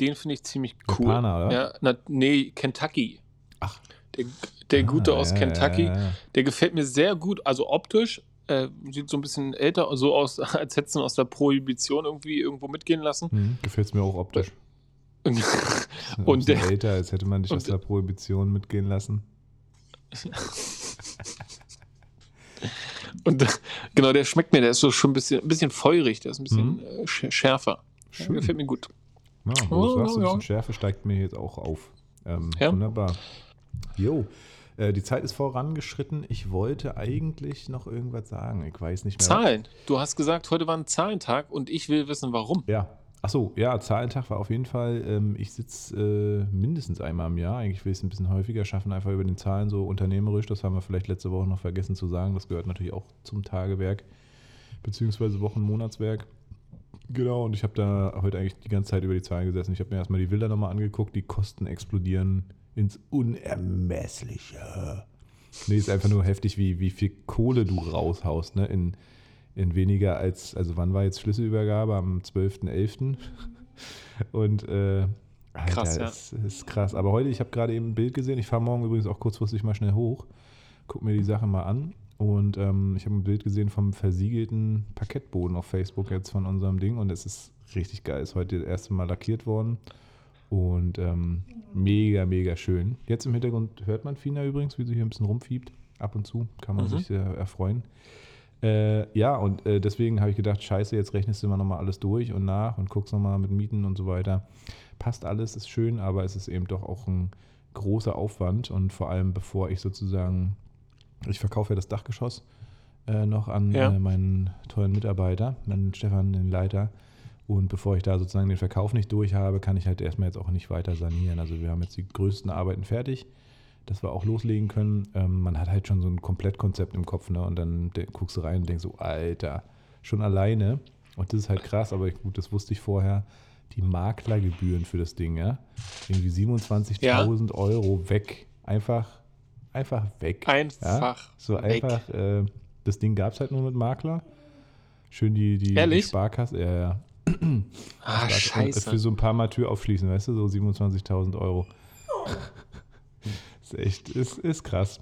Den finde ich ziemlich cool. Japaner, oder? Ja, na, nee, Kentucky. Ach. Der, der Gute Ah, aus ja, Kentucky. Ja, ja. Der gefällt mir sehr gut, also optisch. Äh, sieht so ein bisschen älter so aus, als hättest du aus der Prohibition irgendwie irgendwo mitgehen lassen. Hm, Gefällt es mir auch optisch. Und der- älter, als hätte man dich aus der Prohibition mitgehen lassen. Und genau, der schmeckt mir, der ist so schon ein bisschen, ein bisschen feurig, der ist ein bisschen Mhm. äh, sch- schärfer. Schön. gefällt mir gut. Ja, wo du Oh, sagst, ein bisschen Schärfe steigt mir jetzt auch auf. Ähm, Ja. Wunderbar. Jo, äh, die Zeit ist vorangeschritten. Ich wollte eigentlich noch irgendwas sagen. Ich weiß nicht mehr. Zahlen. Du hast gesagt, heute war ein Zahlentag und ich will wissen, warum. Ja. Achso, ja, Zahlentag war auf jeden Fall. Ähm, ich sitze äh, mindestens einmal im Jahr. Eigentlich will ich es ein bisschen häufiger schaffen, einfach über den Zahlen so unternehmerisch. Das haben wir vielleicht letzte Woche noch vergessen zu sagen. Das gehört natürlich auch zum Tagewerk, beziehungsweise Wochen-, Monatswerk. Genau, und ich habe da heute eigentlich die ganze Zeit über die Zahlen gesessen. Ich habe mir erstmal die Bilder nochmal angeguckt. Die Kosten explodieren ins Unermessliche. Nee, ist einfach nur heftig, wie, wie viel Kohle du raushaust, ne? In, in weniger als, also wann war jetzt Schlüsselübergabe? Am 12.11. Und äh, Alter, Krass, ja. ist, ist krass. Aber heute, ich habe gerade eben ein Bild gesehen. Ich fahre morgen übrigens auch kurzfristig mal schnell hoch. Guck mir die Sache mal an. Und ähm, ich habe ein Bild gesehen vom versiegelten Parkettboden auf Facebook jetzt von unserem Ding. Und es ist richtig geil. Ist heute das erste Mal lackiert worden. Und ähm, mega, mega schön. Jetzt im Hintergrund hört man Fina übrigens, wie sie hier ein bisschen rumfiebt. Ab und zu kann man Mhm. sich sehr erfreuen. Äh, ja, und äh, deswegen habe ich gedacht, scheiße, jetzt rechnest du immer nochmal alles durch und nach und guckst nochmal mit Mieten und so weiter. Passt alles, ist schön, aber es ist eben doch auch ein großer Aufwand und vor allem bevor ich sozusagen, ich verkaufe ja das Dachgeschoss äh, noch an Ja. äh, meinen tollen Mitarbeiter, meinen Stefan, den Leiter. Und bevor ich da sozusagen den Verkauf nicht durch habe, kann ich halt erstmal jetzt auch nicht weiter sanieren. Also wir haben jetzt die größten Arbeiten fertig, dass wir auch loslegen können. Ähm, man hat halt schon so ein Komplettkonzept im Kopf, ne? Und dann guckst du rein und denkst so, Alter, schon alleine. Und das ist halt krass, aber gut, das wusste ich vorher. Die Maklergebühren für das Ding, ja. Irgendwie 27.000 Euro weg. Einfach, einfach weg. Einfach. So weg. einfach, äh, das Ding gab es halt nur mit Makler. Schön die, die, die Ehrlich? Sparkasse, ja, ja. Ah, Für scheiße. so ein paar Mal Tür aufschließen, weißt du, so 27.000 Euro. ist echt, ist, ist krass.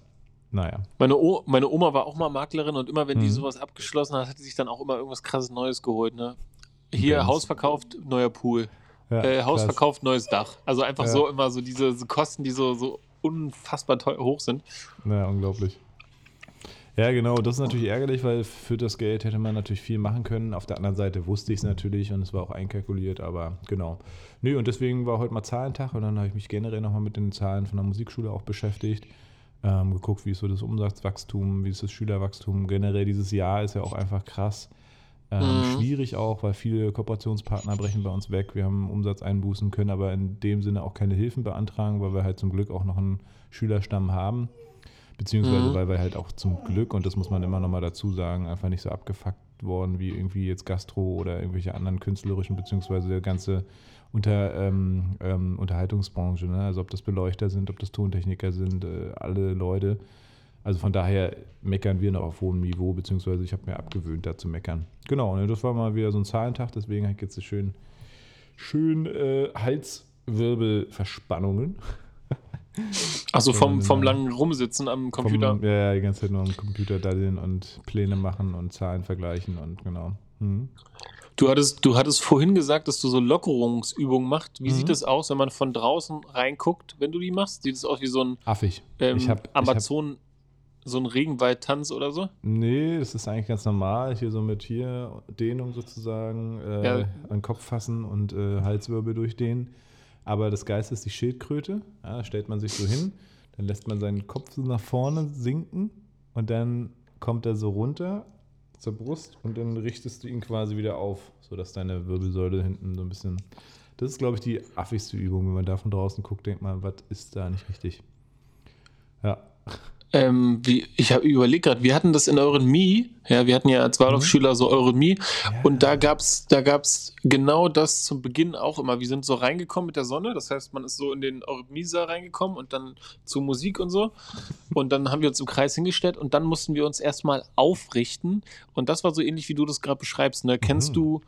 Naja. Meine, o meine Oma war auch mal Maklerin und immer, wenn die Mhm. sowas abgeschlossen hat, hat sie sich dann auch immer irgendwas krasses Neues geholt. Ne? Hier, Benz. Haus verkauft, neuer Pool. Ja, äh, Haus verkauft, neues Dach. Also einfach Ja. so immer so diese so Kosten, die so, so unfassbar hoch sind. Ja, unglaublich. Ja, genau, das ist natürlich ärgerlich, weil für das Geld hätte man natürlich viel machen können. Auf der anderen Seite wusste ich es natürlich und es war auch einkalkuliert, aber genau. Nö, und deswegen war heute mal Zahlentag und dann habe ich mich generell nochmal mit den Zahlen von der Musikschule auch beschäftigt. Ähm, geguckt, wie ist so das Umsatzwachstum, wie ist das Schülerwachstum. Generell dieses Jahr ist ja auch einfach krass. Ähm, Mhm. Schwierig auch, weil viele Kooperationspartner brechen bei uns weg. Wir haben Umsatzeinbußen, können aber in dem Sinne auch keine Hilfen beantragen, weil wir halt zum Glück auch noch einen Schülerstamm haben. Beziehungsweise Mhm. weil wir halt auch zum Glück, und das muss man immer nochmal dazu sagen, einfach nicht so abgefuckt worden wie irgendwie jetzt Gastro oder irgendwelche anderen künstlerischen, beziehungsweise der ganze unter, ähm, ähm, Unterhaltungsbranche. Ne? Also ob das Beleuchter sind, ob das Tontechniker sind, äh, alle Leute. Also von daher meckern wir noch auf hohem Niveau, beziehungsweise ich habe mir abgewöhnt, da zu meckern. Genau, ne, das war mal wieder so ein Zahlentag, deswegen habe ich jetzt so schön, schön äh, Halswirbelverspannungen. Also vom, vom langen Rumsitzen am Computer. Vom, ja, ja, die ganze Zeit nur am Computer daddeln und Pläne machen und Zahlen vergleichen und genau. Mhm. Du hattest, du hattest vorhin gesagt, dass du so Lockerungsübungen machst. Wie Mhm. sieht das aus, wenn man von draußen reinguckt, wenn du die machst? Sieht es aus wie so ein Affig. ähm, ich hab, ich hab, Amazon, so ein Regenwaldtanz oder so? nee, das ist eigentlich ganz normal. Hier so mit hier Dehnung sozusagen, äh, Ja. an den Kopf fassen und äh, Halswirbel durchdehnen. Aber das Geist ist die Schildkröte. Ja, da stellt man sich so hin, dann lässt man seinen Kopf so nach vorne sinken und dann kommt er so runter zur Brust und dann richtest du ihn quasi wieder auf, sodass deine Wirbelsäule hinten so ein bisschen. Das ist, glaube ich, die affigste Übung. Wenn man da von draußen guckt, denkt man, was ist da nicht richtig? Ja. Ähm, wie, ich habe überlegt gerade, wir hatten das in euren Mi, ja, wir hatten ja als Waldorfschüler so euren Mi und da gab's, da gab's genau das zum Beginn auch immer. Wir sind so reingekommen mit der Sonne, das heißt, man ist so in den Eurythmie-Saal reingekommen und dann zu Musik und so und dann haben wir uns im Kreis hingestellt und dann mussten wir uns erstmal aufrichten und das war so ähnlich, wie du das gerade beschreibst, ne? Kennst Mhm. du ja,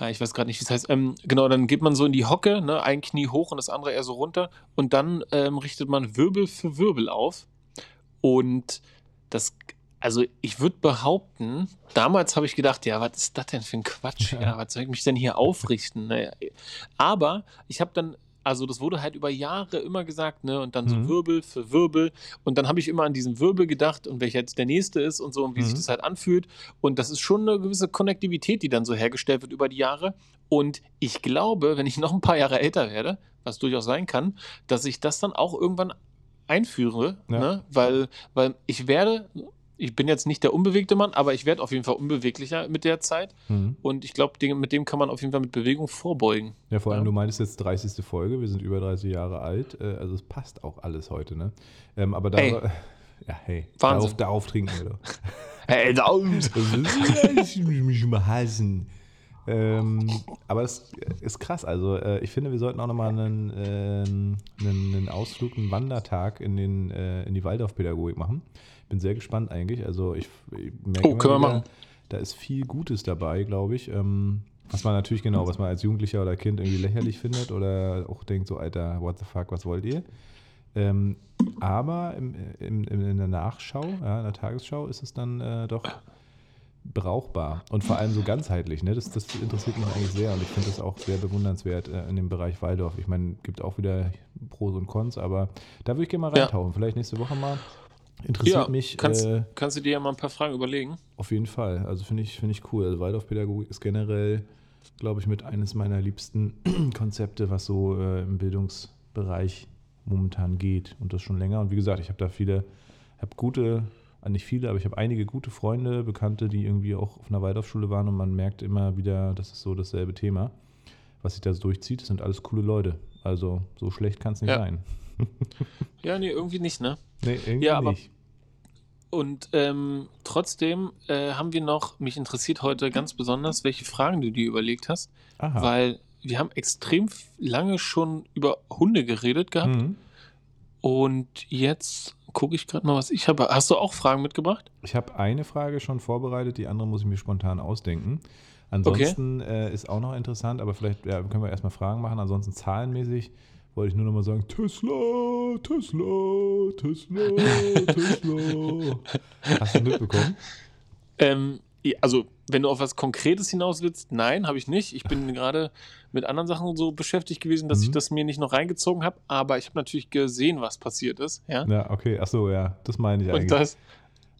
ich weiß gerade nicht, wie es heißt. Ähm, genau, dann geht man so in die Hocke, ne, ein Knie hoch und das andere eher so runter. Und dann ähm, richtet man Wirbel für Wirbel auf. Und das, also ich würde behaupten, damals habe ich gedacht, ja, was ist das denn für ein Quatsch? Ja. Ja, was soll ich mich denn hier aufrichten? Naja, aber ich habe dann, also das wurde halt über Jahre immer gesagt, ne, und dann so Mhm. Wirbel für Wirbel. Und dann habe ich immer an diesen Wirbel gedacht und welcher jetzt der nächste ist und so und wie sich Mhm. das halt anfühlt. Und das ist schon eine gewisse Konnektivität, die dann so hergestellt wird über die Jahre. Und ich glaube, wenn ich noch ein paar Jahre älter werde, was durchaus sein kann, dass ich das dann auch irgendwann einführe, Ja. ne? weil, weil ich werde, ich bin jetzt nicht der unbewegte Mann, aber ich werde auf jeden Fall unbeweglicher mit der Zeit. Mhm. Und ich glaube, mit dem kann man auf jeden Fall mit Bewegung vorbeugen. Ja, vor allem, Ja. du meintest jetzt 30. Folge, wir sind über 30 Jahre alt, äh, also es passt auch alles heute, ne? Ähm, aber da, Hey. ja, hey, Wahnsinn. darauf, darauf trinken wir doch. Hey, da ich mich mal hassen. Ähm, aber es ist krass. Also, äh, ich finde, wir sollten auch nochmal einen, ähm, einen, einen Ausflug, einen Wandertag in, den, äh, in die Waldorfpädagogik machen. Bin sehr gespannt eigentlich. Also, ich, ich merke, Oh, können wir machen. da ist viel Gutes dabei, glaube ich. Ähm, was man natürlich genau, was man als Jugendlicher oder Kind irgendwie lächerlich findet oder auch denkt, so, Alter, what the fuck, was wollt ihr? Ähm, aber im, im, im, in der Nachschau, ja, in der Tagesschau, ist es dann äh, doch brauchbar und vor allem so ganzheitlich. Ne? Das, das interessiert mich eigentlich sehr und ich finde das auch sehr bewundernswert äh, in dem Bereich Waldorf. Ich meine, gibt auch wieder Pros und Cons, aber da würde ich gerne mal Ja. reintauchen. Vielleicht nächste Woche mal. Interessiert Ja, mich kannst, äh, kannst du dir ja mal ein paar Fragen überlegen? auf jeden Fall. Also finde ich, finde ich cool. Also Waldorfpädagogik ist generell, glaube ich, mit eines meiner liebsten Konzepte, was so äh, im Bildungsbereich momentan geht. Und das schon länger. Und wie gesagt, ich habe da viele, habe gute, nicht viele, aber ich habe einige gute Freunde, Bekannte, die irgendwie auch auf einer Waldorfschule waren und man merkt immer wieder, das ist so dasselbe Thema, was sich da so durchzieht. Das sind alles coole Leute. Also so schlecht kann es nicht Ja. sein. Ja, nee, irgendwie nicht, ne? Nee, irgendwie Ja, aber- nicht. Und ähm, trotzdem äh, haben wir noch, mich interessiert heute ganz besonders, welche Fragen du dir überlegt hast, Aha. weil wir haben extrem lange schon über Hunde geredet gehabt Mhm. und jetzt gucke ich gerade mal, was ich habe. Hast du auch Fragen mitgebracht? Ich habe eine Frage schon vorbereitet, die andere muss ich mir spontan ausdenken. Ansonsten äh, ist auch noch interessant, aber vielleicht ja, können wir erstmal Fragen machen. Ansonsten zahlenmäßig wollte ich nur noch mal sagen: Tesla, Tesla, Tesla, Tesla. Hast du mitbekommen? Ähm, also, wenn du auf was Konkretes hinaus willst, nein, habe ich nicht. Ich bin gerade mit anderen Sachen so beschäftigt gewesen, dass ich Mhm. das mir nicht noch reingezogen habe, aber ich habe natürlich gesehen, was passiert ist. Ja. Ja, okay. Ach so, ja, das meine ich eigentlich. Und das,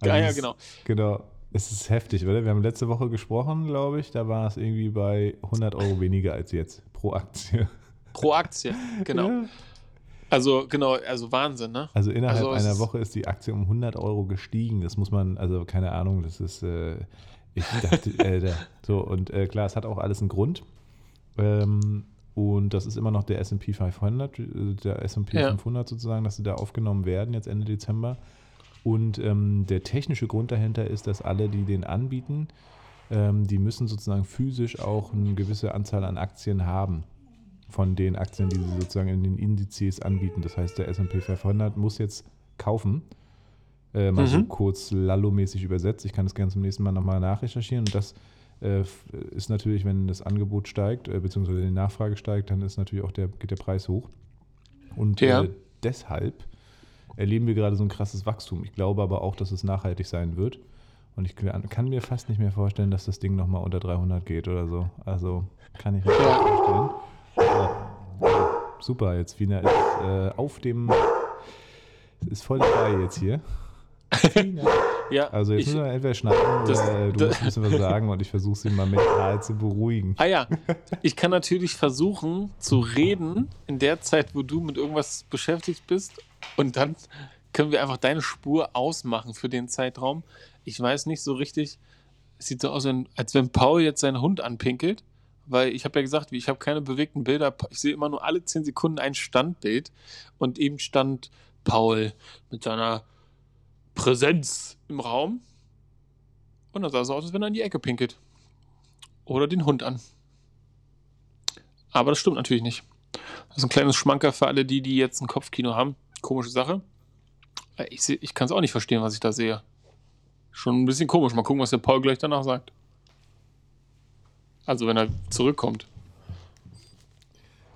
Also ja, ja, ist- genau. Genau. Es ist heftig, oder? Wir haben letzte Woche gesprochen, glaube ich. Da war es irgendwie bei 100 Euro weniger als jetzt pro Aktie. Pro Aktie, genau. Ja. Also, genau, also Wahnsinn, ne? Also innerhalb Also einer Woche ist die Aktie um 100 Euro gestiegen. Das muss man, also keine Ahnung, das ist, äh, ich dachte, äh, da, so und äh, klar, es hat auch alles einen Grund. Ähm, und das ist immer noch der S&P 500, äh, der S&P Ja. 500 sozusagen, dass sie da aufgenommen werden jetzt Ende Dezember. Und ähm, der technische Grund dahinter ist, dass alle, die den anbieten, ähm, die müssen sozusagen physisch auch eine gewisse Anzahl an Aktien haben von den Aktien, die sie sozusagen in den Indizes anbieten. Das heißt, der S&P 500 muss jetzt kaufen. Äh, mal so Mhm. kurz lallo-mäßig übersetzt. Ich kann das gerne zum nächsten Mal nochmal nachrecherchieren. Und das äh, ist natürlich, wenn das Angebot steigt, äh, beziehungsweise die Nachfrage steigt, dann ist natürlich auch der, geht der Preis hoch. Und Ja. äh, deshalb erleben wir gerade so ein krasses Wachstum. Ich glaube aber auch, dass es nachhaltig sein wird. Und ich kann mir fast nicht mehr vorstellen, dass das Ding nochmal unter 300 geht oder so. Also kann ich mir nicht vorstellen. Aber, super, jetzt Fina ist äh, auf dem, ist voll dabei jetzt hier. Fina. Ja, Also jetzt ich, müssen wir entweder schnappen das- oder äh, du das- musst ein bisschen was sagen und ich versuche sie mal mental zu beruhigen. Ah ja, ich kann natürlich versuchen zu reden in der Zeit, wo du mit irgendwas beschäftigt bist und dann können wir einfach deine Spur ausmachen für den Zeitraum. Ich weiß nicht so richtig, es sieht so aus, als wenn Paul jetzt seinen Hund anpinkelt, weil ich habe ja gesagt, ich habe keine bewegten Bilder, ich sehe immer nur alle 10 Sekunden ein Standbild und eben stand Paul mit seiner Präsenz im Raum. Und dann sah es aus, als wenn er in die Ecke pinkelt. Oder den Hund an. Aber das stimmt natürlich nicht. Das ist ein kleines Schmanker für alle die, die jetzt ein Kopfkino haben. Komische Sache. Äh, ich, ich kann es auch nicht verstehen, was ich da sehe. Schon ein bisschen komisch. Mal gucken, was der Paul gleich danach sagt. Also, wenn er zurückkommt.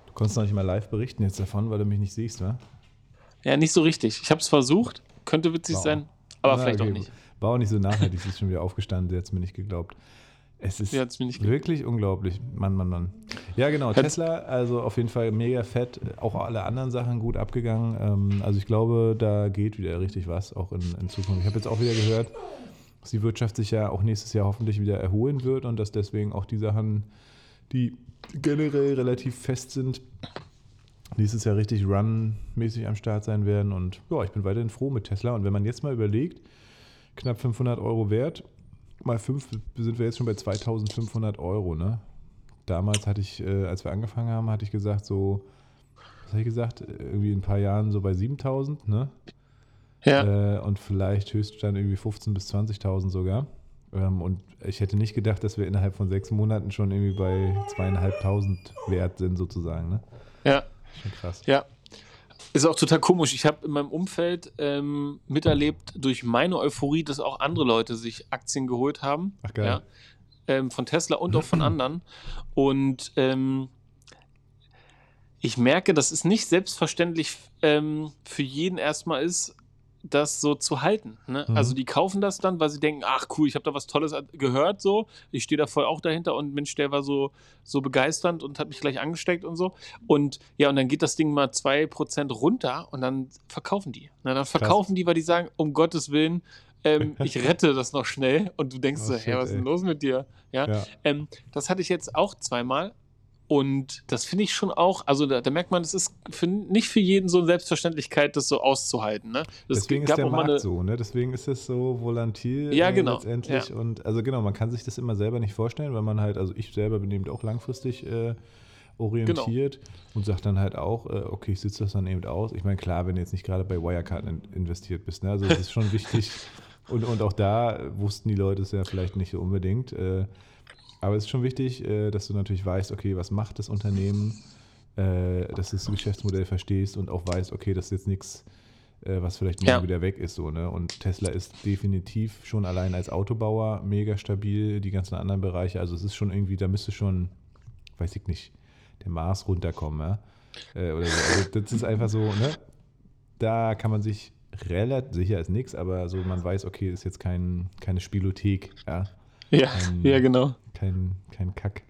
Du konntest noch nicht mal live berichten jetzt davon, weil du mich nicht siehst, wa? Ja, nicht so richtig. Ich habe es versucht. Könnte witzig wow. sein, aber Na, vielleicht okay. auch nicht. War auch nicht so nachhaltig. Sie ist schon wieder aufgestanden. Sie hat es mir nicht geglaubt. Es ist wirklich unglaublich. Mann, Mann, Mann. Ja, genau. Hat Tesla, also auf jeden Fall mega fett. Auch alle anderen Sachen gut abgegangen. Ähm, also ich glaube, da geht wieder richtig was, auch in, in Zukunft. Ich habe jetzt auch wieder gehört, dass die Wirtschaft sich ja auch nächstes Jahr hoffentlich wieder erholen wird und dass deswegen auch die Sachen, die generell relativ fest sind, nächstes Jahr richtig run-mäßig am Start sein werden. Und ja, ich bin weiterhin froh mit Tesla. Und wenn man jetzt mal überlegt, knapp 500 Euro wert, mal 5 sind wir jetzt schon bei 2500 Euro, ne? Damals hatte ich, äh, als wir angefangen haben, hatte ich gesagt, so, was habe ich gesagt? Irgendwie in ein paar Jahren so bei 7000, ne? Ja. Äh, und vielleicht Höchststand irgendwie 15.000 bis 20.000 sogar. Ähm, und ich hätte nicht gedacht, dass wir innerhalb von sechs Monaten schon irgendwie bei zweieinhalbtausend wert sind, sozusagen, ne? Ja. Schon krass. Ja, ist auch total komisch. Ich habe in meinem Umfeld ähm, miterlebt durch meine Euphorie, dass auch andere Leute sich Aktien geholt haben. Ach geil. Ja, ähm, von Tesla und auch von anderen. Und ähm, ich merke, dass es nicht selbstverständlich ähm, für jeden erstmal ist, das so zu halten. Ne? Mhm. Also die kaufen das dann, weil sie denken, ach cool, ich habe da was Tolles gehört, so. Ich stehe da voll auch dahinter und Mensch, der war so, so begeisternd und hat mich gleich angesteckt und so. Und ja, und dann geht das Ding mal 2% runter und dann verkaufen die. Na, dann verkaufen Krass. die, weil die sagen, um Gottes Willen, ähm, ich rette das noch schnell. Und du denkst oh, so, shit, hey, was ist denn los mit dir? Ja. ja. Ähm, das hatte ich jetzt auch zweimal. Und das finde ich schon auch, also da, da merkt man, es ist für, nicht für jeden so eine Selbstverständlichkeit, das so auszuhalten. Ne? Das Deswegen ist der Markt so, ne? Deswegen ist es so volatil ja, äh, genau. letztendlich. Ja. Und also genau, man kann sich das immer selber nicht vorstellen, weil man halt, also ich selber bin eben auch langfristig äh, orientiert genau. und sagt dann halt auch, äh, okay, ich sitze das dann eben aus. Ich meine, klar, wenn du jetzt nicht gerade bei Wirecard in, investiert bist, ne? Also es ist schon wichtig. Und, und auch da wussten die Leute es ja vielleicht nicht so unbedingt. Aber es ist schon wichtig, äh, dass du natürlich weißt, okay, was macht das Unternehmen, äh, dass du das Geschäftsmodell verstehst und auch weißt, okay, das ist jetzt nichts, äh, was vielleicht morgen ja. wieder weg ist. So, ne? Und Tesla ist definitiv schon allein als Autobauer mega stabil, die ganzen anderen Bereiche. Also es ist schon irgendwie, da müsste schon, weiß ich nicht, der Mars runterkommen. Ja? oder so. Also das ist einfach so, ne? Da kann man sich relativ, sicher ist nichts, aber so man weiß, okay, ist jetzt kein, keine Spielothek, ja. Ja, kein, ja, genau. Kein, kein Kack.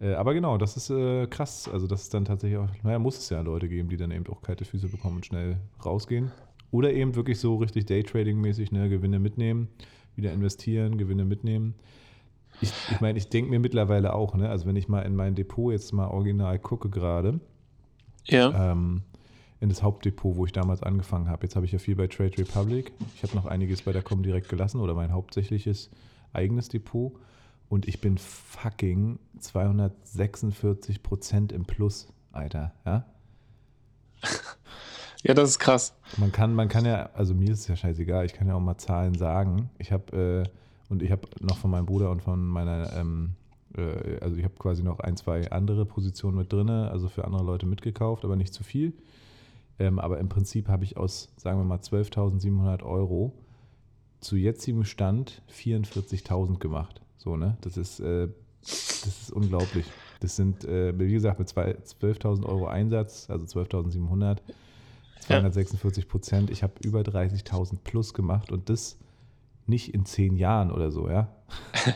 Äh, aber genau, das ist äh, krass. Also, das ist dann tatsächlich auch, naja, muss es ja Leute geben, die dann eben auch kalte Füße bekommen und schnell rausgehen. Oder eben wirklich so richtig Daytrading-mäßig, ne, Gewinne mitnehmen, wieder investieren, Gewinne mitnehmen. Ich meine, ich, mein, ich denke mir mittlerweile auch, ne, also wenn ich mal in mein Depot jetzt mal original gucke gerade, ja. Ähm, in das Hauptdepot, wo ich damals angefangen habe. Jetzt habe ich ja viel bei Trade Republic. Ich habe noch einiges bei der Comdirect gelassen oder mein hauptsächliches eigenes Depot und ich bin fucking 246 Prozent im Plus, Alter, ja? ja, das ist krass. Man kann, man kann ja, also mir ist es ja scheißegal, ich kann ja auch mal Zahlen sagen. Ich habe, äh, und ich habe noch von meinem Bruder und von meiner, ähm, äh, also ich habe quasi noch ein, zwei andere Positionen mit drin, also für andere Leute mitgekauft, aber nicht zu viel. Ähm, aber im Prinzip habe ich aus, sagen wir mal, 12.700 Euro zu jetzigem Stand 44.000 gemacht. So, ne? Das ist, äh, das ist unglaublich. Das sind, äh, wie gesagt, mit 12.000 Euro Einsatz, also 12.700, 246 Prozent. Ich habe über 30.000 plus gemacht und das nicht in zehn Jahren oder so, ja.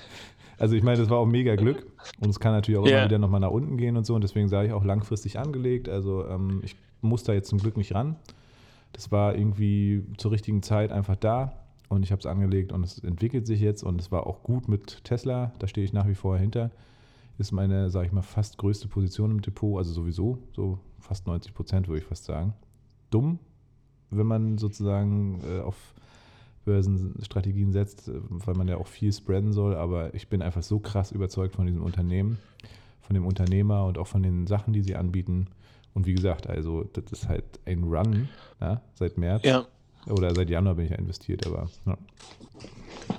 Also ich meine, das war auch mega Glück und es kann natürlich auch yeah. immer wieder nochmal nach unten gehen und so und deswegen sage ich auch langfristig angelegt. Also ähm, ich muss da jetzt zum Glück nicht ran. Das war irgendwie zur richtigen Zeit einfach da und ich habe es angelegt und es entwickelt sich jetzt und es war auch gut mit Tesla, da stehe ich nach wie vor hinter. Ist meine, sage ich mal, fast größte Position im Depot, also sowieso, so fast 90 Prozent würde ich fast sagen. Dumm, wenn man sozusagen äh, auf Börsenstrategien setzt, weil man ja auch viel spreaden soll, aber ich bin einfach so krass überzeugt von diesem Unternehmen, von dem Unternehmer und auch von den Sachen, die sie anbieten. Und wie gesagt, also das ist halt ein Run ja, seit März. Ja. Oder seit Januar bin ich ja investiert, aber ja.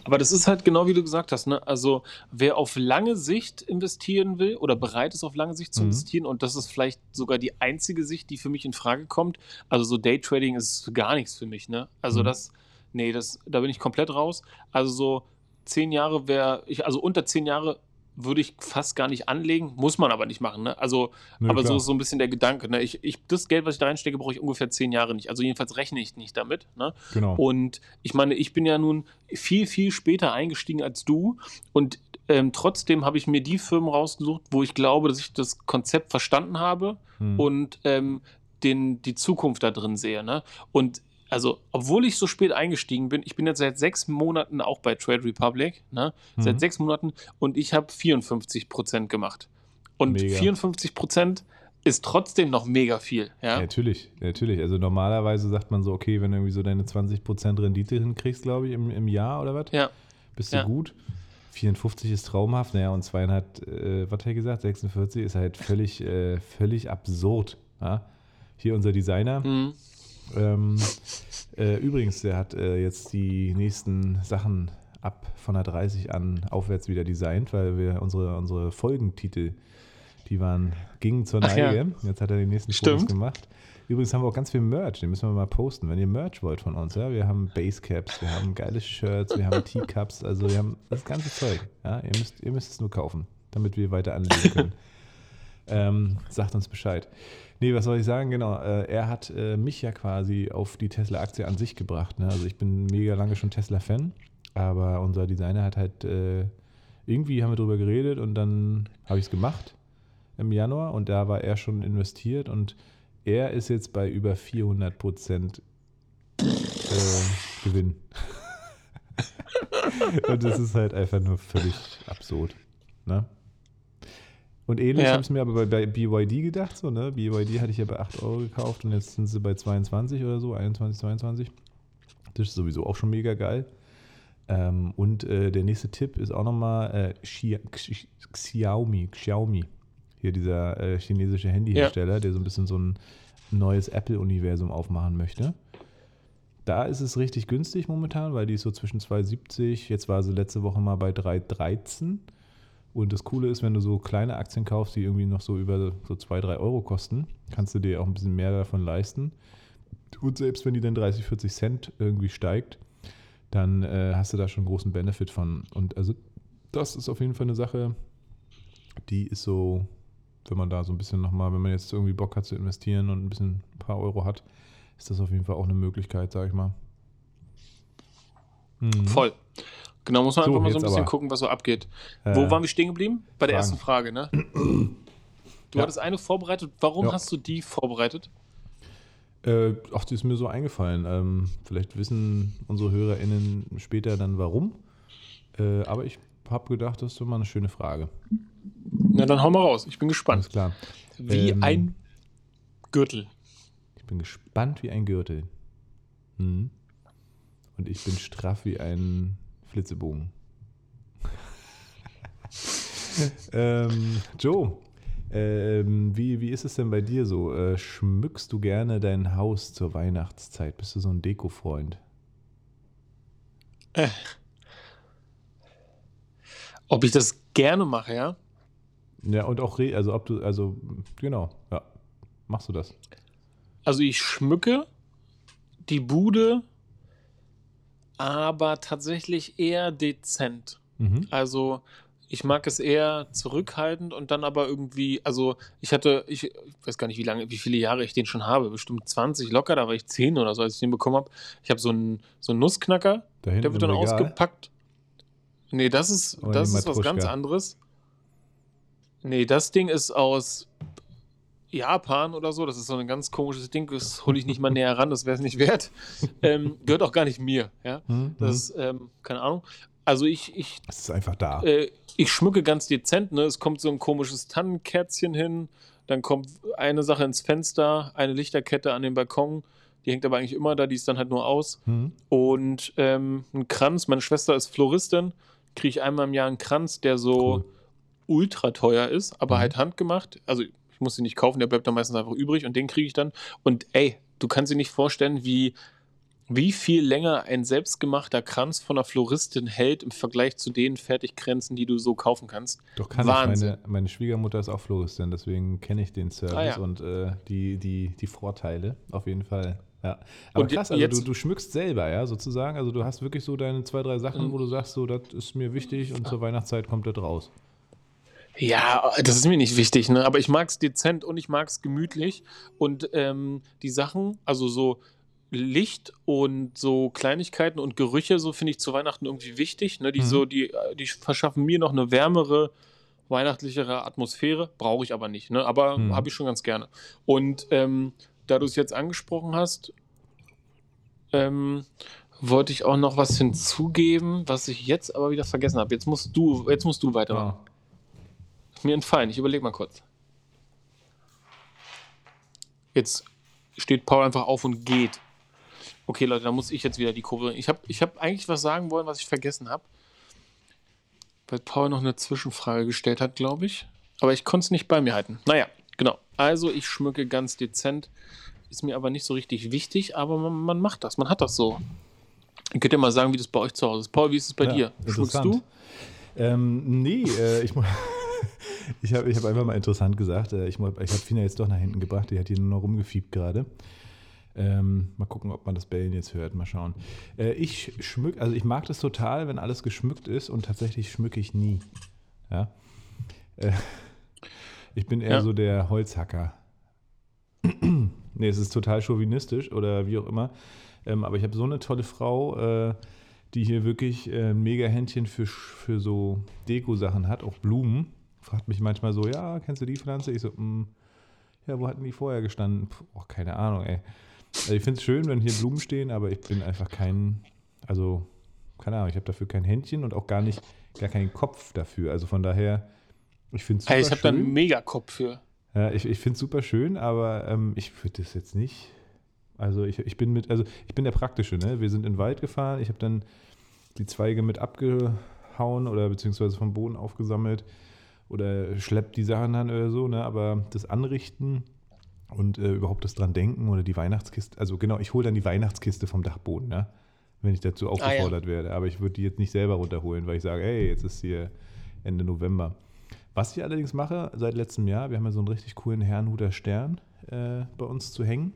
Aber das ist halt genau wie du gesagt hast, ne? Also wer auf lange Sicht investieren will oder bereit ist, auf lange Sicht zu Mhm. investieren, und das ist vielleicht sogar die einzige Sicht, die für mich in Frage kommt. Also so Daytrading ist gar nichts für mich, ne? Also Mhm. das, nee, das, da bin ich komplett raus. Also so zehn Jahre wäre, ich, also unter zehn Jahre würde ich fast gar nicht anlegen, muss man aber nicht machen, ne? Also Nö, aber so klar. ist so ein bisschen der Gedanke. Ne? Ich, ich, das Geld, was ich da reinstecke, brauche ich ungefähr zehn Jahre nicht. Also jedenfalls rechne ich nicht damit. Ne? Genau. Und ich meine, ich bin ja nun viel, viel später eingestiegen als du. Und ähm, trotzdem habe ich mir die Firmen rausgesucht, wo ich glaube, dass ich das Konzept verstanden habe Hm. und ähm, den, die Zukunft da drin sehe. Ne? Und also, obwohl ich so spät eingestiegen bin, ich bin jetzt seit sechs Monaten auch bei Trade Republic, ne? Mhm. seit sechs Monaten und ich habe 54 Prozent gemacht. Und Mega. 54 Prozent ist trotzdem noch mega viel. Ja? Ja, natürlich, natürlich. Also normalerweise sagt man so, okay, wenn du irgendwie so deine 20% Rendite hinkriegst, glaube ich, im, im Jahr oder was, Ja. bist du Ja. gut. 54 ist traumhaft, naja, und zweieinhalb, äh, was hat er gesagt, 46 ist halt völlig, äh, völlig absurd. Ja? Hier unser Designer. Mhm. Ähm, äh, übrigens, der hat äh, jetzt die nächsten Sachen ab von der 30 an aufwärts wieder designt, weil wir unsere, unsere Folgentitel, die waren, gingen zur Ach ja. Neige. Jetzt hat er die nächsten Fotos Stimmt. gemacht. Übrigens haben wir auch ganz viel Merch, den müssen wir mal posten, wenn ihr Merch wollt von uns. Ja? Wir haben Basecaps, wir haben geile Shirts, wir haben Teacups, also wir haben das ganze Zeug. Ja? Ihr, müsst, ihr müsst es nur kaufen, damit wir weiter anlegen können. ähm, sagt uns Bescheid. Nee, was soll ich sagen? Genau, äh, er hat äh, mich ja quasi auf die Tesla-Aktie an sich gebracht. Ne? Also ich bin mega lange schon Tesla-Fan, aber unser Designer hat halt, äh, irgendwie haben wir drüber geredet und dann habe ich es gemacht im Januar und da war er schon investiert und er ist jetzt bei über 400 Prozent äh, Gewinn. und das ist halt einfach nur völlig absurd. Ne? Und ähnlich Ja. habe ich mir aber bei, bei BYD gedacht, so, ne? BYD hatte ich ja bei 8 Euro gekauft und jetzt sind sie bei 22 oder so, 21, 22. Das ist sowieso auch schon mega geil. Ähm, und äh, der nächste Tipp ist auch nochmal äh, Xi- Xi- Xiaomi, Xiaomi. Hier dieser äh, chinesische Handyhersteller, der so ein bisschen so ein neues Apple-Universum aufmachen möchte. Da ist es richtig günstig momentan, weil die ist so zwischen 2,70, jetzt war sie letzte Woche mal bei 3,13. Und das Coole ist, wenn du so kleine Aktien kaufst, die irgendwie noch so über so 2, 3 Euro kosten, kannst du dir auch ein bisschen mehr davon leisten. Und selbst wenn die dann 30, 40 Cent irgendwie steigt, dann äh, hast du da schon großen Benefit von. Und also das ist auf jeden Fall eine Sache, die ist so, wenn man da so ein bisschen nochmal, wenn man jetzt irgendwie Bock hat zu investieren und ein bisschen ein paar Euro hat, ist das auf jeden Fall auch eine Möglichkeit, sag ich mal. Mhm. Voll. Genau, muss man So, einfach mal so ein bisschen aber. gucken, was so abgeht. Äh, Wo waren wir stehen geblieben? Bei der Fragen. ersten Frage, ne? Du Ja. hattest eine vorbereitet. Warum Ja. hast du die vorbereitet? Äh, ach, die ist mir so eingefallen. Ähm, vielleicht wissen unsere HörerInnen später dann warum. Äh, aber ich habe gedacht, das ist mal eine schöne Frage. Na, dann hau mal raus. Ich bin Alles gespannt. klar. Wie Ähm, ein Gürtel. Ich bin gespannt wie ein Gürtel. Mhm. Und ich bin straff wie ein Flitzebogen. ähm, Joe, ähm, wie, wie ist es denn bei dir so? Äh, schmückst du gerne dein Haus zur Weihnachtszeit? Bist du so ein Deko-Freund? Ob ich das gerne mache, ja? Ja, und auch, also ob du, also, genau, ja. Machst du das? Also ich schmücke die Bude, aber tatsächlich eher dezent. Mhm. Also ich mag es eher zurückhaltend und dann aber irgendwie, also ich hatte, ich, ich weiß gar nicht, wie lange, wie viele Jahre ich den schon habe, bestimmt 20 locker, da war ich 10 oder so, als ich den bekommen habe. Ich habe so einen, so einen Nussknacker, der wird dann ausgepackt. Nee, das ist, Oder das die ist was ganz anderes. Nee, das Ding ist aus Japan oder so. Das ist so ein ganz komisches Ding. Das hole ich nicht mal näher ran, das wäre es nicht wert. Ähm, gehört auch gar nicht mir. Ja? Mhm. Das, ähm, keine Ahnung. Also ich, ich, Es ist einfach da. äh, ich schmücke ganz dezent. Ne? Es kommt so ein komisches Tannenkerzchen hin. Dann kommt eine Sache ins Fenster, eine Lichterkette an den Balkon. Die hängt aber eigentlich immer da, die ist dann halt nur aus. Mhm. Und ähm, ein Kranz. Meine Schwester ist Floristin. Kriege ich einmal im Jahr einen Kranz, der so Cool. ultra teuer ist, aber Mhm. halt handgemacht. Also ich muss sie nicht kaufen, der bleibt dann meistens einfach übrig und den kriege ich dann. Und ey, du kannst dir nicht vorstellen, wie, wie viel länger ein selbstgemachter Kranz von einer Floristin hält im Vergleich zu den Fertigkränzen, die du so kaufen kannst. Doch kann Wahnsinn. ich. Meine, meine Schwiegermutter ist auch Floristin, deswegen kenne ich den Service Ah, ja. und äh, die, die, die Vorteile auf jeden Fall. Ja. Aber Und krass, also du, du schmückst selber, ja, sozusagen. Also du hast wirklich so deine zwei, drei Sachen, Mhm. wo du sagst, so, das ist mir wichtig und zur Weihnachtszeit kommt das raus. Ja, das ist mir nicht wichtig, ne? aber ich mag es dezent und ich mag es gemütlich. Und ähm, die Sachen, also so Licht und so Kleinigkeiten und Gerüche, so finde ich zu Weihnachten irgendwie wichtig. Ne? Die, Mhm. so, die, äh, die verschaffen mir noch eine wärmere, weihnachtlichere Atmosphäre. Brauche ich aber nicht, ne? aber Mhm. habe ich schon ganz gerne. Und ähm, da du es jetzt angesprochen hast, ähm, wollte ich auch noch was hinzugeben, was ich jetzt aber wieder vergessen habe. Jetzt musst du, jetzt musst du weitermachen. Ja. Mir entfallen. Ich überlege mal kurz. Jetzt steht Paul einfach auf und geht. Okay, Leute, da muss ich jetzt wieder die Kurve. Ich habe ich hab eigentlich was sagen wollen, was ich vergessen habe. Weil Paul noch eine Zwischenfrage gestellt hat, glaube ich. Aber ich konnte es nicht bei mir halten. Naja, genau. Also, ich schmücke ganz dezent. Ist mir aber nicht so richtig wichtig, aber man, man macht das. Man hat das so. Ihr könnt ja mal sagen, wie das bei euch zu Hause ist. Paul, wie ist es bei Ja, dir? Schmückst du? Ähm, nee, äh, ich, mu- ich habe ich hab einfach mal interessant gesagt, äh, ich, ich habe Fina jetzt doch nach hinten gebracht, die hat hier nur noch rumgefiebt gerade. Ähm, mal gucken, ob man das Bellen jetzt hört, mal schauen. Äh, ich schmück, also ich mag das total, wenn alles geschmückt ist und tatsächlich schmücke ich nie. Ja. Äh, ich bin eher Ja. so der Holzhacker. nee, es ist total chauvinistisch oder wie auch immer. Ähm, aber ich habe so eine tolle Frau, äh, die hier wirklich äh, ein mega Händchen für, für so Deko-Sachen hat, auch Blumen. Fragt mich manchmal so, ja, kennst du die Pflanze? Ich so, "Mm, ja, wo hatten die vorher gestanden? Puh, oh, keine Ahnung, ey. Also ich finde es schön, wenn hier Blumen stehen, aber ich bin einfach kein, also, keine Ahnung, ich habe dafür kein Händchen und auch gar nicht, gar keinen Kopf dafür. Also von daher, ich finde es super Hey, ich habe da einen schön. Megakopf für. Ja, ich ich finde es super schön, aber ähm, ich würde das jetzt nicht. Also ich, ich bin mit, also ich bin der Praktische, ne? Wir sind in den Wald gefahren, ich habe dann die Zweige mit abgehauen oder beziehungsweise vom Boden aufgesammelt oder schleppt die Sachen dann oder so, ne? Aber das Anrichten und äh, überhaupt das dran denken oder die Weihnachtskiste, also genau, ich hole dann die Weihnachtskiste vom Dachboden, ne? Wenn ich dazu Ah, ja. aufgefordert werde. Aber ich würde die jetzt nicht selber runterholen, weil ich sage, hey, jetzt ist hier Ende November. Was ich allerdings mache seit letztem Jahr, wir haben ja so einen richtig coolen Herrnhuter Stern äh, bei uns zu hängen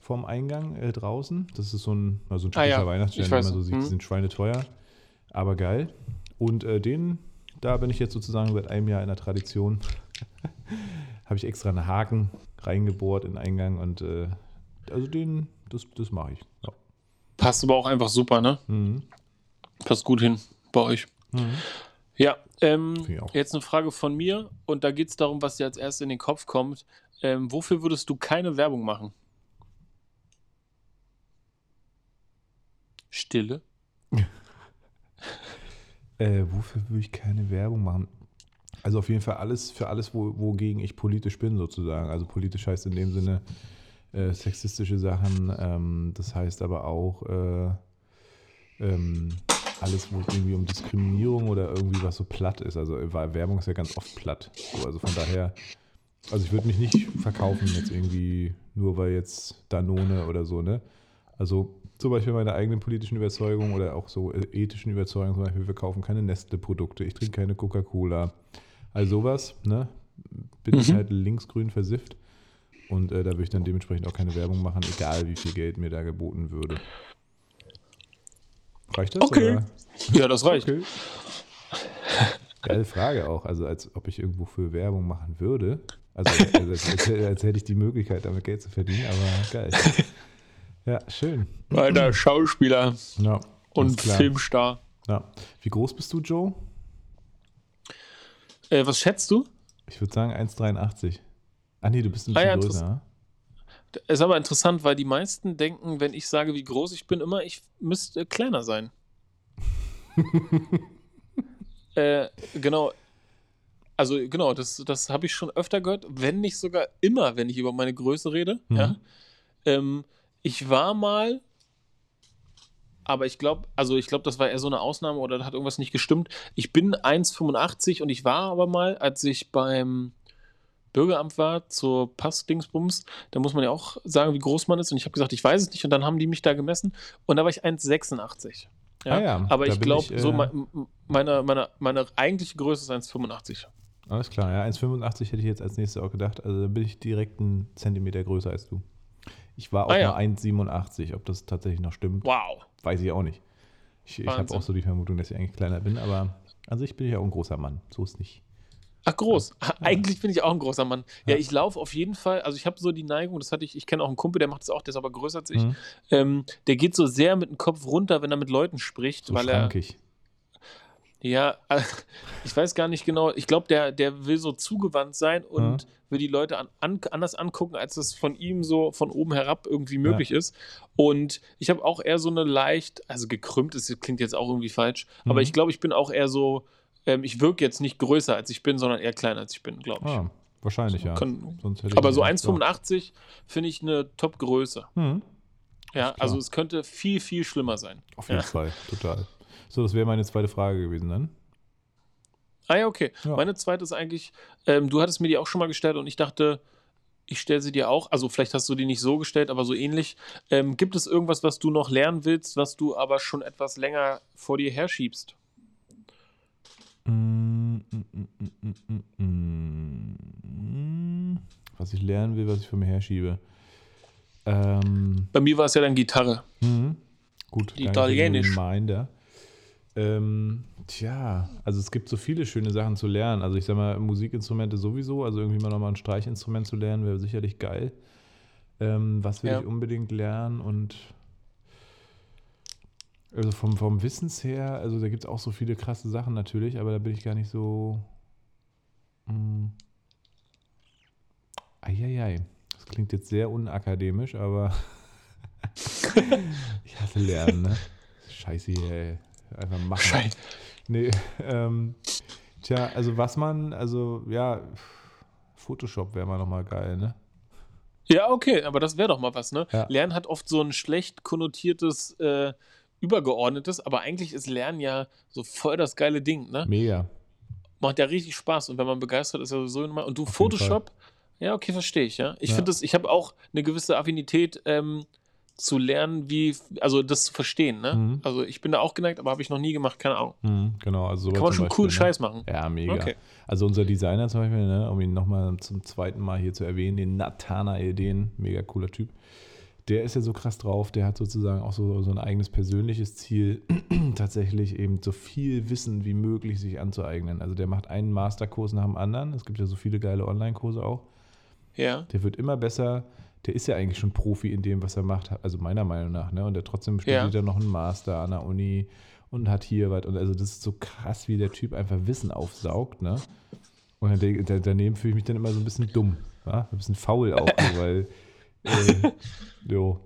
vorm Eingang äh, draußen. Das ist so ein, also ein Ah, typischer ja. Weihnachtsstern, so sieht. Mhm. Die sind schweineteuer, aber geil. Und äh, den, da bin ich jetzt sozusagen seit einem Jahr in der Tradition. Habe ich extra einen Haken reingebohrt in den Eingang und äh, also den, das, das mache ich. Ja. Passt aber auch einfach super, ne? Mhm. Passt gut hin bei euch. Mhm. Ja, ähm, jetzt eine Frage von mir und da geht es darum, was dir als erstes in den Kopf kommt. Ähm, wofür würdest du keine Werbung machen? Stille. Äh, wofür würde ich keine Werbung machen? Also auf jeden Fall alles für alles, wo, wogegen ich politisch bin, sozusagen. Also politisch heißt in dem Sinne äh, sexistische Sachen, ähm, das heißt aber auch äh, ähm, alles, wo es irgendwie um Diskriminierung oder irgendwie was so platt ist. Also äh, Werbung ist ja ganz oft platt. So, also von daher, also ich würde mich nicht verkaufen jetzt irgendwie, nur weil jetzt Danone oder so, ne? Also zum Beispiel meine eigenen politischen Überzeugungen oder auch so äh, ethischen Überzeugungen, zum Beispiel, wir kaufen keine Nestle-Produkte, ich trinke keine Coca-Cola. Also sowas, ne? Bin ich Mhm. halt linksgrün versifft. Und äh, da würde ich dann dementsprechend auch keine Werbung machen, egal wie viel Geld mir da geboten würde. Reicht das? Okay. Oder? Ja, das reicht. Okay. Geile Frage auch. Also, als ob ich irgendwo für Werbung machen würde. Also, also als, als, als hätte ich die Möglichkeit, damit Geld zu verdienen, aber geil. Ja, schön. Alter Schauspieler Ja, und. Filmstar. Ja. Wie groß bist du, Joe? Äh, was schätzt du? Ich würde sagen 1,83. Ah, nee, du bist ein Ah, bisschen ja, größer. ne? Ist aber interessant, weil die meisten denken, wenn ich sage, wie groß ich bin, immer, ich müsste kleiner sein. äh, genau. Also, genau, das, das habe ich schon öfter gehört, wenn nicht sogar immer, wenn ich über meine Größe rede. Mhm. Ja. Ähm, ich war mal aber ich glaube, also ich glaube, das war eher so eine Ausnahme oder da hat irgendwas nicht gestimmt. Ich bin 1,85 und ich war aber mal, als ich beim Bürgeramt war zur Passdingsbums, da muss man ja auch sagen, wie groß man ist. Und ich habe gesagt, ich weiß es nicht. Und dann haben die mich da gemessen und da war ich 1,86. Ja? Ah ja, aber ich glaube, äh, so mein, meine, meine, meine eigentliche Größe ist 1,85. Alles klar, ja, 1,85 hätte ich jetzt als nächstes auch gedacht. Also da bin ich direkt einen Zentimeter größer als du. Ich war auch Ah, ja. mal 1,87. Ob das tatsächlich noch stimmt, Wow. weiß ich auch nicht. Ich, ich habe auch so die Vermutung, dass ich eigentlich kleiner bin, aber an sich bin ich ja auch ein großer Mann. So ist nicht. Ach, groß. Eigentlich bin ich auch ein großer Mann. Ja, Ja. ich laufe auf jeden Fall, also ich habe so die Neigung, das hatte ich, ich kenne auch einen Kumpel, der macht das auch, der ist aber größer als ich. Mhm. Ähm, der geht so sehr mit dem Kopf runter, wenn er mit Leuten spricht, So weil er, schrankig. Ja, äh, ich weiß gar nicht genau, ich glaube, der, der will so zugewandt sein und Mhm. will die Leute an, an, anders angucken, als es von ihm so von oben herab irgendwie möglich ist. Und ich habe auch eher so eine leicht, also gekrümmt ist, klingt jetzt auch irgendwie falsch, aber Mhm. ich glaube, ich bin auch eher so, ähm, ich wirke jetzt nicht größer als ich bin, sondern eher kleiner als ich bin, glaube ich. Ah, wahrscheinlich, ja. Sonst hätte ich aber so nicht gedacht. 1,85 finde ich eine Top-Größe. Mhm. Ja, also es könnte viel, viel schlimmer sein. Auf jeden Ja. Fall, total. So, das wäre meine zweite Frage gewesen dann. Ah ja, okay. Ja. Meine zweite ist eigentlich, ähm, du hattest mir die auch schon mal gestellt und ich dachte, ich stelle sie dir auch. Also vielleicht hast du die nicht so gestellt, aber so ähnlich. Ähm, gibt es irgendwas, was du noch lernen willst, was du aber schon etwas länger vor dir herschiebst? Mm, mm, mm. Was ich lernen will, was ich von mir herschiebe. Ähm, Bei mir war es ja dann Gitarre. mhm. Gut, Die Italienisch. Reminder. Ähm, tja, also es gibt so viele schöne Sachen zu lernen. Also ich sag mal, Musikinstrumente sowieso, also irgendwie mal nochmal ein Streichinstrument zu lernen, wäre sicherlich geil. Ähm, was will Ja. ich unbedingt lernen und also vom, vom Wissens her, also da gibt es auch so viele krasse Sachen natürlich, aber da bin ich gar nicht so. Mh. Eieiei. Das klingt jetzt sehr unakademisch, aber ich hasse Lernen, ne? Scheiße hier, ey. Einfach machen. Scheiße. Nee, ähm, tja, also was man, also ja, Photoshop wäre mal nochmal geil, ne? Ja, okay, aber das wäre doch mal was, ne? Ja. Lernen hat oft so ein schlecht konnotiertes, äh, übergeordnetes, aber eigentlich ist Lernen ja so voll das geile Ding, ne? Mega. Macht ja richtig Spaß und wenn man begeistert ist, ja sowieso immer. Und du, jeden Photoshop, ja, okay, verstehe ich, ja. Ich Ja. finde das, ich habe auch eine gewisse Affinität ähm, zu lernen, wie, also das zu verstehen, ne? Mhm. Also ich bin da auch geneigt, aber habe ich noch nie gemacht, keine Ahnung. Mhm, genau, also Kann man schon Beispiel, coolen ne? Scheiß machen. Ja, mega. Okay. Also unser Designer zum Beispiel, ne, um ihn nochmal zum zweiten Mal hier zu erwähnen, den Nathanael Den, mega cooler Typ. Der ist ja so krass drauf, der hat sozusagen auch so, so ein eigenes persönliches Ziel, tatsächlich eben so viel Wissen wie möglich sich anzueignen. Also der macht einen Masterkurs nach dem anderen. Es gibt ja so viele geile Online-Kurse auch. Ja. Der wird immer besser. Der ist ja eigentlich schon Profi in dem, was er macht, also meiner Meinung nach. Ne? Und der trotzdem studiert Ja. er noch einen Master an der Uni und hat hier was. Und also das ist so krass, wie der Typ einfach Wissen aufsaugt. Ne? Und daneben fühle ich mich dann immer so ein bisschen dumm. Ja? Ein bisschen faul auch, so, weil äh, jo,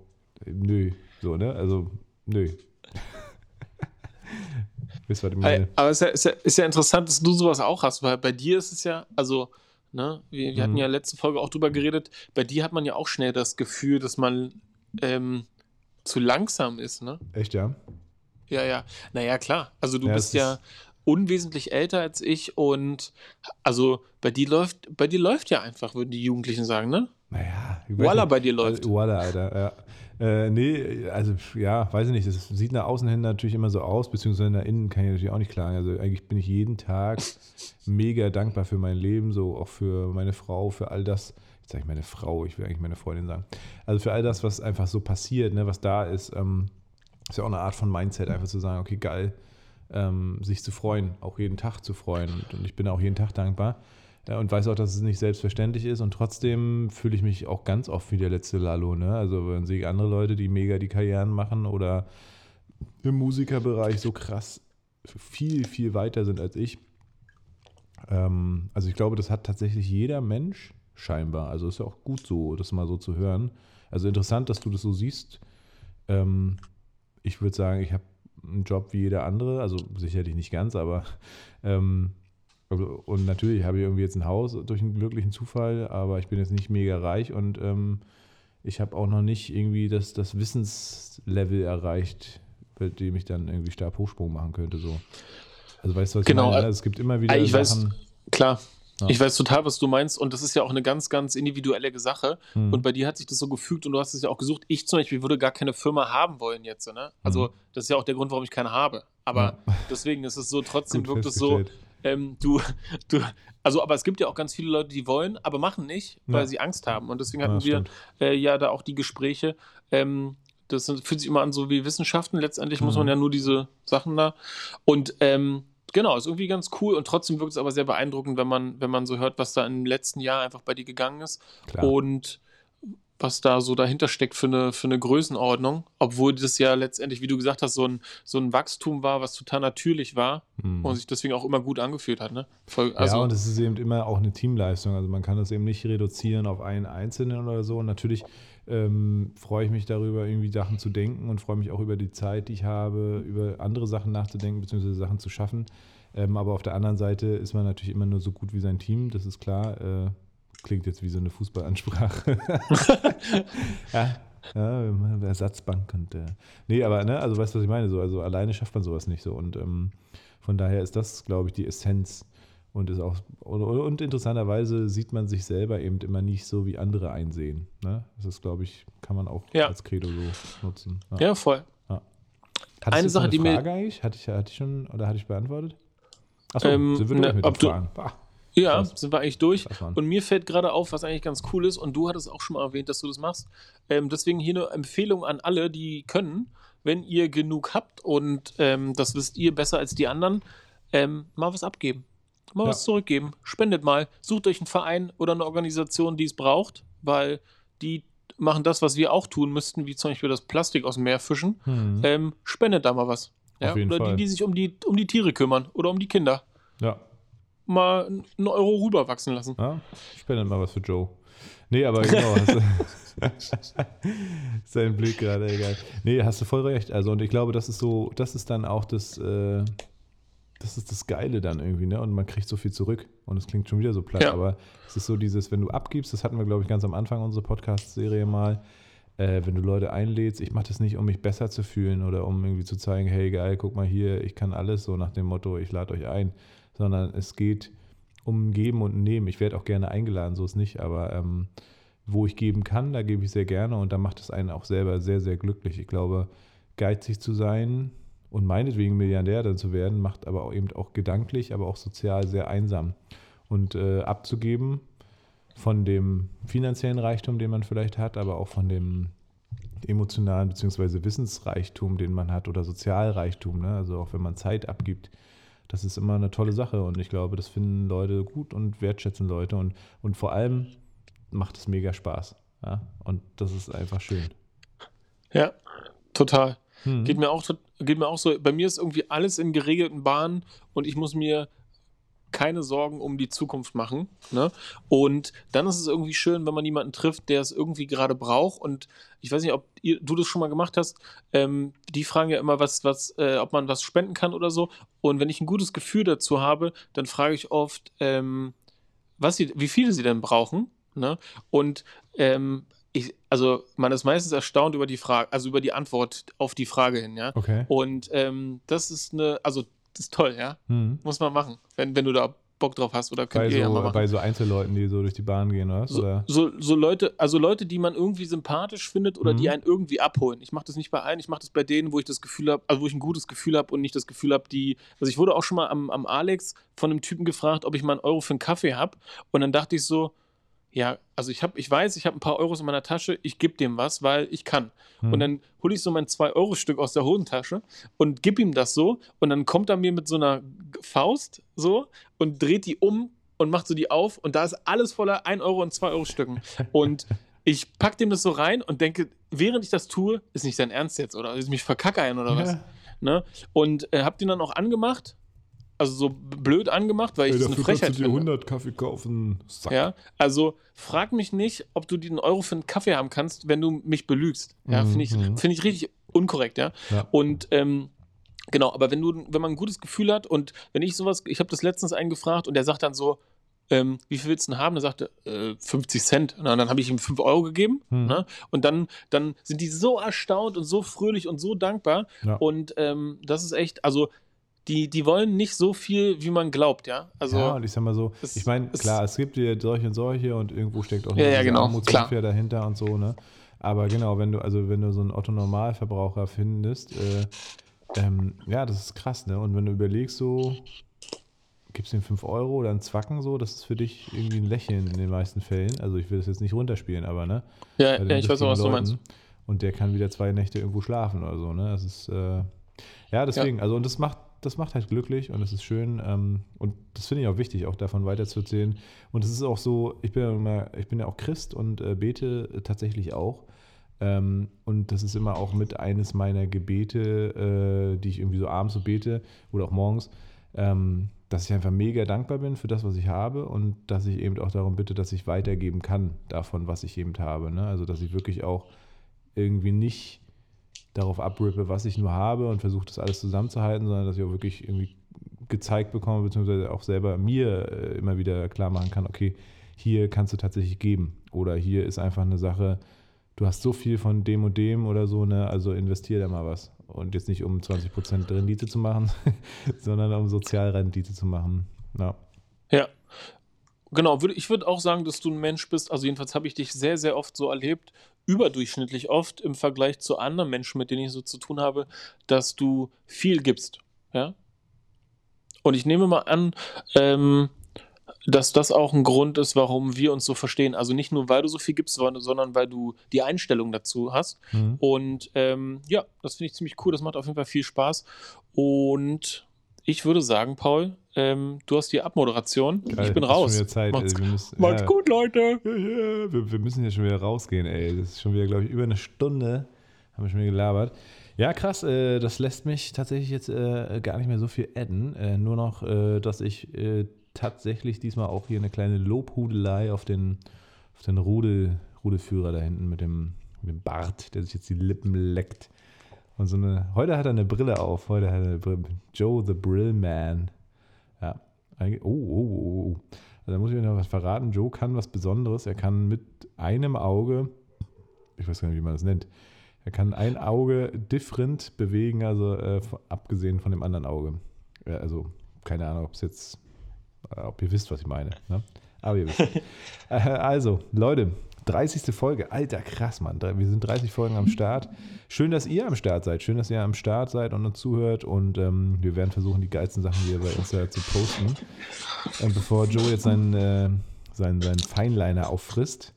nö. So, ne? Also, nö. Wisst was ich meine? Aber es ist ja, ist, ja, ist ja interessant, dass du sowas auch hast, weil bei dir ist es ja, also, ne, wir, wir hatten Mhm. ja letzte Folge auch drüber geredet, bei dir hat man ja auch schnell das Gefühl, dass man ähm, zu langsam ist, ne? Echt, ja? Ja, ja. Naja, klar. Also du Ja, bist ja unwesentlich älter als ich und also bei dir läuft, bei dir läuft ja einfach, würden die Jugendlichen sagen, ne? Naja. nicht. bei dir läuft. Also, Voila, Alter, ja. Äh, nee, also ja, weiß ich nicht. Das sieht nach außen hin natürlich immer so aus, beziehungsweise nach innen kann ich natürlich auch nicht klagen. Also eigentlich bin ich jeden Tag mega dankbar für mein Leben, so auch für meine Frau, für all das. Jetzt sage ich meine Frau, ich will eigentlich meine Freundin sagen. Also für all das, was einfach so passiert, ne, was da ist, ähm, ist ja auch eine Art von Mindset, einfach zu sagen, okay, geil, ähm, sich zu freuen, auch jeden Tag zu freuen. Und, und ich bin auch jeden Tag dankbar. Und weiß auch, dass es nicht selbstverständlich ist. Und trotzdem fühle ich mich auch ganz oft wie der letzte Lalo. Ne? Also, wenn sehe ich andere Leute, die mega die Karrieren machen oder im Musikerbereich so krass viel, viel weiter sind als ich. Ähm, also, ich glaube, das hat tatsächlich jeder Mensch scheinbar. Also, ist ja auch gut so, das mal so zu hören. Also, interessant, dass du das so siehst. Ähm, ich würde sagen, ich habe einen Job wie jeder andere. Also, sicherlich nicht ganz, aber. Ähm, und natürlich habe ich irgendwie jetzt ein Haus durch einen glücklichen Zufall, aber ich bin jetzt nicht mega reich und ähm, ich habe auch noch nicht irgendwie das, das Wissenslevel erreicht, mit dem ich dann irgendwie Stabhochsprung machen könnte. So. Also weißt du, was Genau, ich meine? Also es gibt immer wieder ich weiß- Sachen. Klar. Ja. Ich weiß total, was du meinst. Und das ist ja auch eine ganz, ganz individuelle Sache. Hm. Und bei dir hat sich das so gefügt und du hast es ja auch gesucht. Ich zum Beispiel würde gar keine Firma haben wollen jetzt. Ne? Also, Mhm. das ist ja auch der Grund, warum ich keine habe. Aber deswegen ist es so, trotzdem Gut wirkt es so. Ähm, du, du, also, aber es gibt ja auch ganz viele Leute, die wollen, aber machen nicht, weil Ja. sie Angst haben. Und deswegen Ja, hatten wir stimmt. äh, ja da auch die Gespräche. Ähm, das fühlt sich immer an so wie Wissenschaften. Letztendlich muss Mhm. man ja nur diese Sachen da. Und ähm, genau, ist irgendwie ganz cool und trotzdem wirkt es aber sehr beeindruckend, wenn man, wenn man so hört, was da im letzten Jahr einfach bei dir gegangen ist Klar. und was da so dahinter steckt für eine, für eine Größenordnung, obwohl das ja letztendlich, wie du gesagt hast, so ein, so ein Wachstum war, was total natürlich war Hm. und sich deswegen auch immer gut angefühlt hat. Ne? Voll, ja, also, und es ist eben immer auch eine Teamleistung. Also man kann das eben nicht reduzieren auf einen Einzelnen oder so. Und natürlich ähm, freue ich mich darüber, irgendwie Sachen zu denken und freue mich auch über die Zeit, die ich habe, über andere Sachen nachzudenken, beziehungsweise Sachen zu schaffen. Ähm, aber auf der anderen Seite ist man natürlich immer nur so gut wie sein Team, das ist klar. Äh, klingt jetzt wie so eine Fußballansprache. ja. Ja, Ersatzbank und äh, nee, aber ne, also weißt du, was ich meine? So, also alleine schafft man sowas nicht so. Und ähm, von daher ist das, glaube ich, die Essenz und ist auch und, und interessanterweise sieht man sich selber eben immer nicht so, wie andere einsehen. Ne? Das ist, glaube ich, kann man auch Ja. als Credo so nutzen. Ja. ja, voll. Hattest eine du Sache, die mir- Frage eigentlich? Hatte ich, hatte ich schon oder hatte ich beantwortet? Achso, Ähm, sind wir ne, durch mit den du- Fragen? Bah, Ja, Krass. sind wir eigentlich durch. Und mir fällt gerade auf, was eigentlich ganz cool ist, und du hattest auch schon mal erwähnt, dass du das machst. Ähm, deswegen hier eine Empfehlung an alle, die können, wenn ihr genug habt und ähm, das wisst ihr besser als die anderen, ähm, mal was abgeben. Mal Ja. was zurückgeben. Spendet mal. Sucht euch einen Verein oder eine Organisation, die es braucht, weil die machen das, was wir auch tun müssten, wie zum Beispiel das Plastik aus dem Meer fischen. Hm. Spendet da mal was. Ja? Oder Fall. die, die sich um die, um die Tiere kümmern oder um die Kinder. ja, Mal einen Euro rüberwachsen lassen. ja, spendet mal was für Joe. Nee, aber genau. Sein Blick gerade, egal. Nee, hast du voll recht. Also, und ich glaube, das ist so, das ist dann auch das, äh, das ist das Geile dann irgendwie, ne? Und man kriegt so viel zurück. Und es klingt schon wieder so platt, Ja. aber es ist so dieses, wenn du abgibst, das hatten wir, glaube ich, ganz am Anfang unserer Podcast-Serie mal, äh, wenn du Leute einlädst, ich mache das nicht, um mich besser zu fühlen oder um irgendwie zu zeigen, hey geil, guck mal hier, ich kann alles, so nach dem Motto, ich lade euch ein, sondern es geht um Geben und Nehmen. Ich werde auch gerne eingeladen, so ist nicht, aber ähm, wo ich geben kann, da gebe ich sehr gerne und da macht es einen auch selber sehr, sehr glücklich. Ich glaube, geizig zu sein und meinetwegen Milliardär dann zu werden, macht aber auch eben auch gedanklich, aber auch sozial sehr einsam. Und äh, abzugeben von dem finanziellen Reichtum, den man vielleicht hat, aber auch von dem emotionalen bzw. Wissensreichtum, den man hat oder Sozialreichtum, ne? also auch wenn man Zeit abgibt, das ist immer eine tolle Sache und ich glaube, das finden Leute gut und wertschätzen Leute und, und vor allem macht es mega Spaß. Ja? Und das ist einfach schön. Ja, total. Mhm. Geht mir auch, geht mir auch so. Bei mir ist irgendwie alles in geregelten Bahnen und ich muss mir keine Sorgen um die Zukunft machen. Ne? Und dann ist es irgendwie schön, wenn man jemanden trifft, der es irgendwie gerade braucht. Und ich weiß nicht, ob ihr, du das schon mal gemacht hast. Ähm, die fragen ja immer, was, was, äh, ob man was spenden kann oder so. Und wenn ich ein gutes Gefühl dazu habe, dann frage ich oft, ähm, was sie, wie viele sie denn brauchen. Ne? Und ähm, ich, also man ist meistens erstaunt über die Frage, also über die Antwort auf die Frage hin, ja. Okay. Und ähm, das ist eine, also das ist toll, ja. Mhm. Muss man machen, wenn, wenn du da Bock drauf hast oder könnt Bei, ihr ja mal so, machen. bei so Einzelleuten, die so durch die Bahn gehen, oder? so, so, so Leute, also Leute, die man irgendwie sympathisch findet oder die Mhm. einen irgendwie abholen. Ich mache das nicht bei allen, ich mache das bei denen, wo ich das Gefühl habe, also wo ich ein gutes Gefühl habe und nicht das Gefühl habe, die. Also ich wurde auch schon mal am, am Alex von einem Typen gefragt, ob ich mal einen Euro für einen Kaffee habe. Und dann dachte ich so, ja, also ich habe, ich weiß, ich habe ein paar Euros in meiner Tasche, ich gebe dem was, weil ich kann. Mhm. Und dann hole ich so mein 2-Euro-Stück aus der Hosentasche und gib ihm das so. Und dann kommt er mir mit so einer Faust so und dreht die um und macht so die auf. Und da ist alles voller 1 Euro und 2 Euro-Stücken. Und ich pack dem das so rein und denke, während ich das tue, ist nicht sein Ernst jetzt, oder? Ist mich verkackern oder was? Ja. Ne? Und äh, hab den dann auch angemacht. Also so blöd angemacht, weil ich Ey, das eine Frechheit du dir finde. 100 Kaffee kaufen. Sack. Ja, also frag mich nicht, ob du den Euro für einen Kaffee haben kannst, wenn du mich belügst. Ja, finde ich, Mhm. find ich richtig unkorrekt, ja. Ja. Und ähm, genau, aber wenn du, wenn man ein gutes Gefühl hat und wenn ich sowas, ich habe das letztens einen gefragt und der sagt dann so, ähm, wie viel willst du denn haben? Er sagte, äh, 50 Cent. Und dann habe ich ihm 5 Euro gegeben. Hm. Ne? Und dann, dann sind die so erstaunt und so fröhlich und so dankbar. Ja. Und ähm, das ist echt, also die, die wollen nicht so viel, wie man glaubt, ja. Also ja, und ich sag mal so, es- ich meine, klar, es gibt ja solche und solche und irgendwo steckt auch Ja, ja, diese genau, dahinter und so, ne? Aber genau, wenn du, also wenn du so einen Otto-Normalverbraucher findest, äh, ähm, ja, das ist krass, ne? Und wenn du überlegst, so, gibst ihm 5 Euro oder einen Zwacken so, das ist für dich irgendwie ein Lächeln in den meisten Fällen. Also ich will das jetzt nicht runterspielen, aber ne? ja, ja, ich weiß auch, was du richtigen meinst. Leuten. Und der kann wieder zwei Nächte irgendwo schlafen oder so, ne? Das ist, äh, ja, deswegen, also und das macht, das macht halt glücklich und es ist schön. Ähm, und das finde ich auch wichtig, auch davon weiterzuerzählen. Und es ist auch so, ich bin ja, immer, ich bin ja auch Christ und äh, bete tatsächlich auch. Ähm, und das ist immer auch mit eines meiner Gebete, äh, die ich irgendwie so abends so bete oder auch morgens, ähm, dass ich einfach mega dankbar bin für das, was ich habe und dass ich eben auch darum bitte, dass ich weitergeben kann davon, was ich eben habe. Ne? Also, dass ich wirklich auch irgendwie nicht darauf abrippe, was ich nur habe und versuche das alles zusammenzuhalten, sondern dass ich auch wirklich irgendwie gezeigt bekomme, beziehungsweise auch selber mir äh, immer wieder klar machen kann, okay, hier kannst du tatsächlich geben oder hier ist einfach eine Sache, du hast so viel von dem und dem oder so, ne, also investier da mal was. Und jetzt nicht um 20% Rendite zu machen, sondern um Sozialrendite zu machen. Ja. Ja. Genau, ich würde auch sagen, dass du ein Mensch bist, also jedenfalls habe ich dich sehr, sehr oft so erlebt, überdurchschnittlich oft im Vergleich zu anderen Menschen, mit denen ich so zu tun habe, dass du viel gibst. Ja. Und ich nehme mal an, ähm, dass das auch ein Grund ist, warum wir uns so verstehen. Also nicht nur, weil du so viel gibst, sondern weil du die Einstellung dazu hast. Mhm. Und ähm, ja, das finde ich ziemlich cool. Das macht auf jeden Fall viel Spaß. Und ich würde sagen, Paul, ähm, du hast die Abmoderation. Geil, ich bin raus. Zeit, Macht's, ey, müssen, macht's ja. gut, Leute. Ja, ja, wir, wir müssen hier schon wieder rausgehen, ey. Das ist schon wieder, glaube ich, über eine Stunde haben wir schon wieder gelabert. Ja, krass, äh, das lässt mich tatsächlich jetzt äh, gar nicht mehr so viel adden. Äh, nur noch, äh, dass ich äh, tatsächlich diesmal auch hier eine kleine Lobhudelei auf den, auf den Rudel, Rudelführer da hinten mit dem, mit dem Bart, der sich jetzt die Lippen leckt. Und so eine, heute hat er eine Brille auf, heute hat er eine Brille, Joe the Brill Man. Ja, eigentlich- oh, oh, oh, oh. Also da muss ich euch noch was verraten. Joe kann was Besonderes. Er kann mit einem Auge, ich weiß gar nicht, wie man das nennt, er kann ein Auge different bewegen, also äh, abgesehen von dem anderen Auge. Ja, also keine Ahnung, ob es jetzt, äh, ob ihr wisst, was ich meine. Ne? Aber ihr wisst. äh, also, Leute, 30. Folge. Alter, krass, Mann. Wir sind 30 Folgen am Start. Schön, dass ihr am Start seid. Schön, dass ihr am Start seid und uns zuhört. Und ähm, wir werden versuchen, die geilsten Sachen hier bei Insta zu posten. Und bevor Joe jetzt seinen, äh, seinen, seinen Feinliner auffrisst,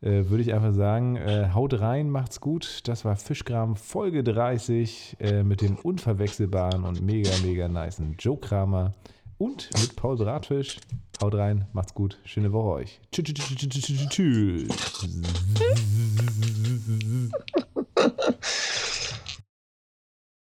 äh, würde ich einfach sagen, äh, haut rein, macht's gut. Das war Fischkram Folge 30 äh, mit dem unverwechselbaren und mega, mega nicen Joe Kramer und mit Paul Bratfisch. Haut rein, macht's gut, schöne Woche euch. Tschüss. tschüss, tschüss, tschüss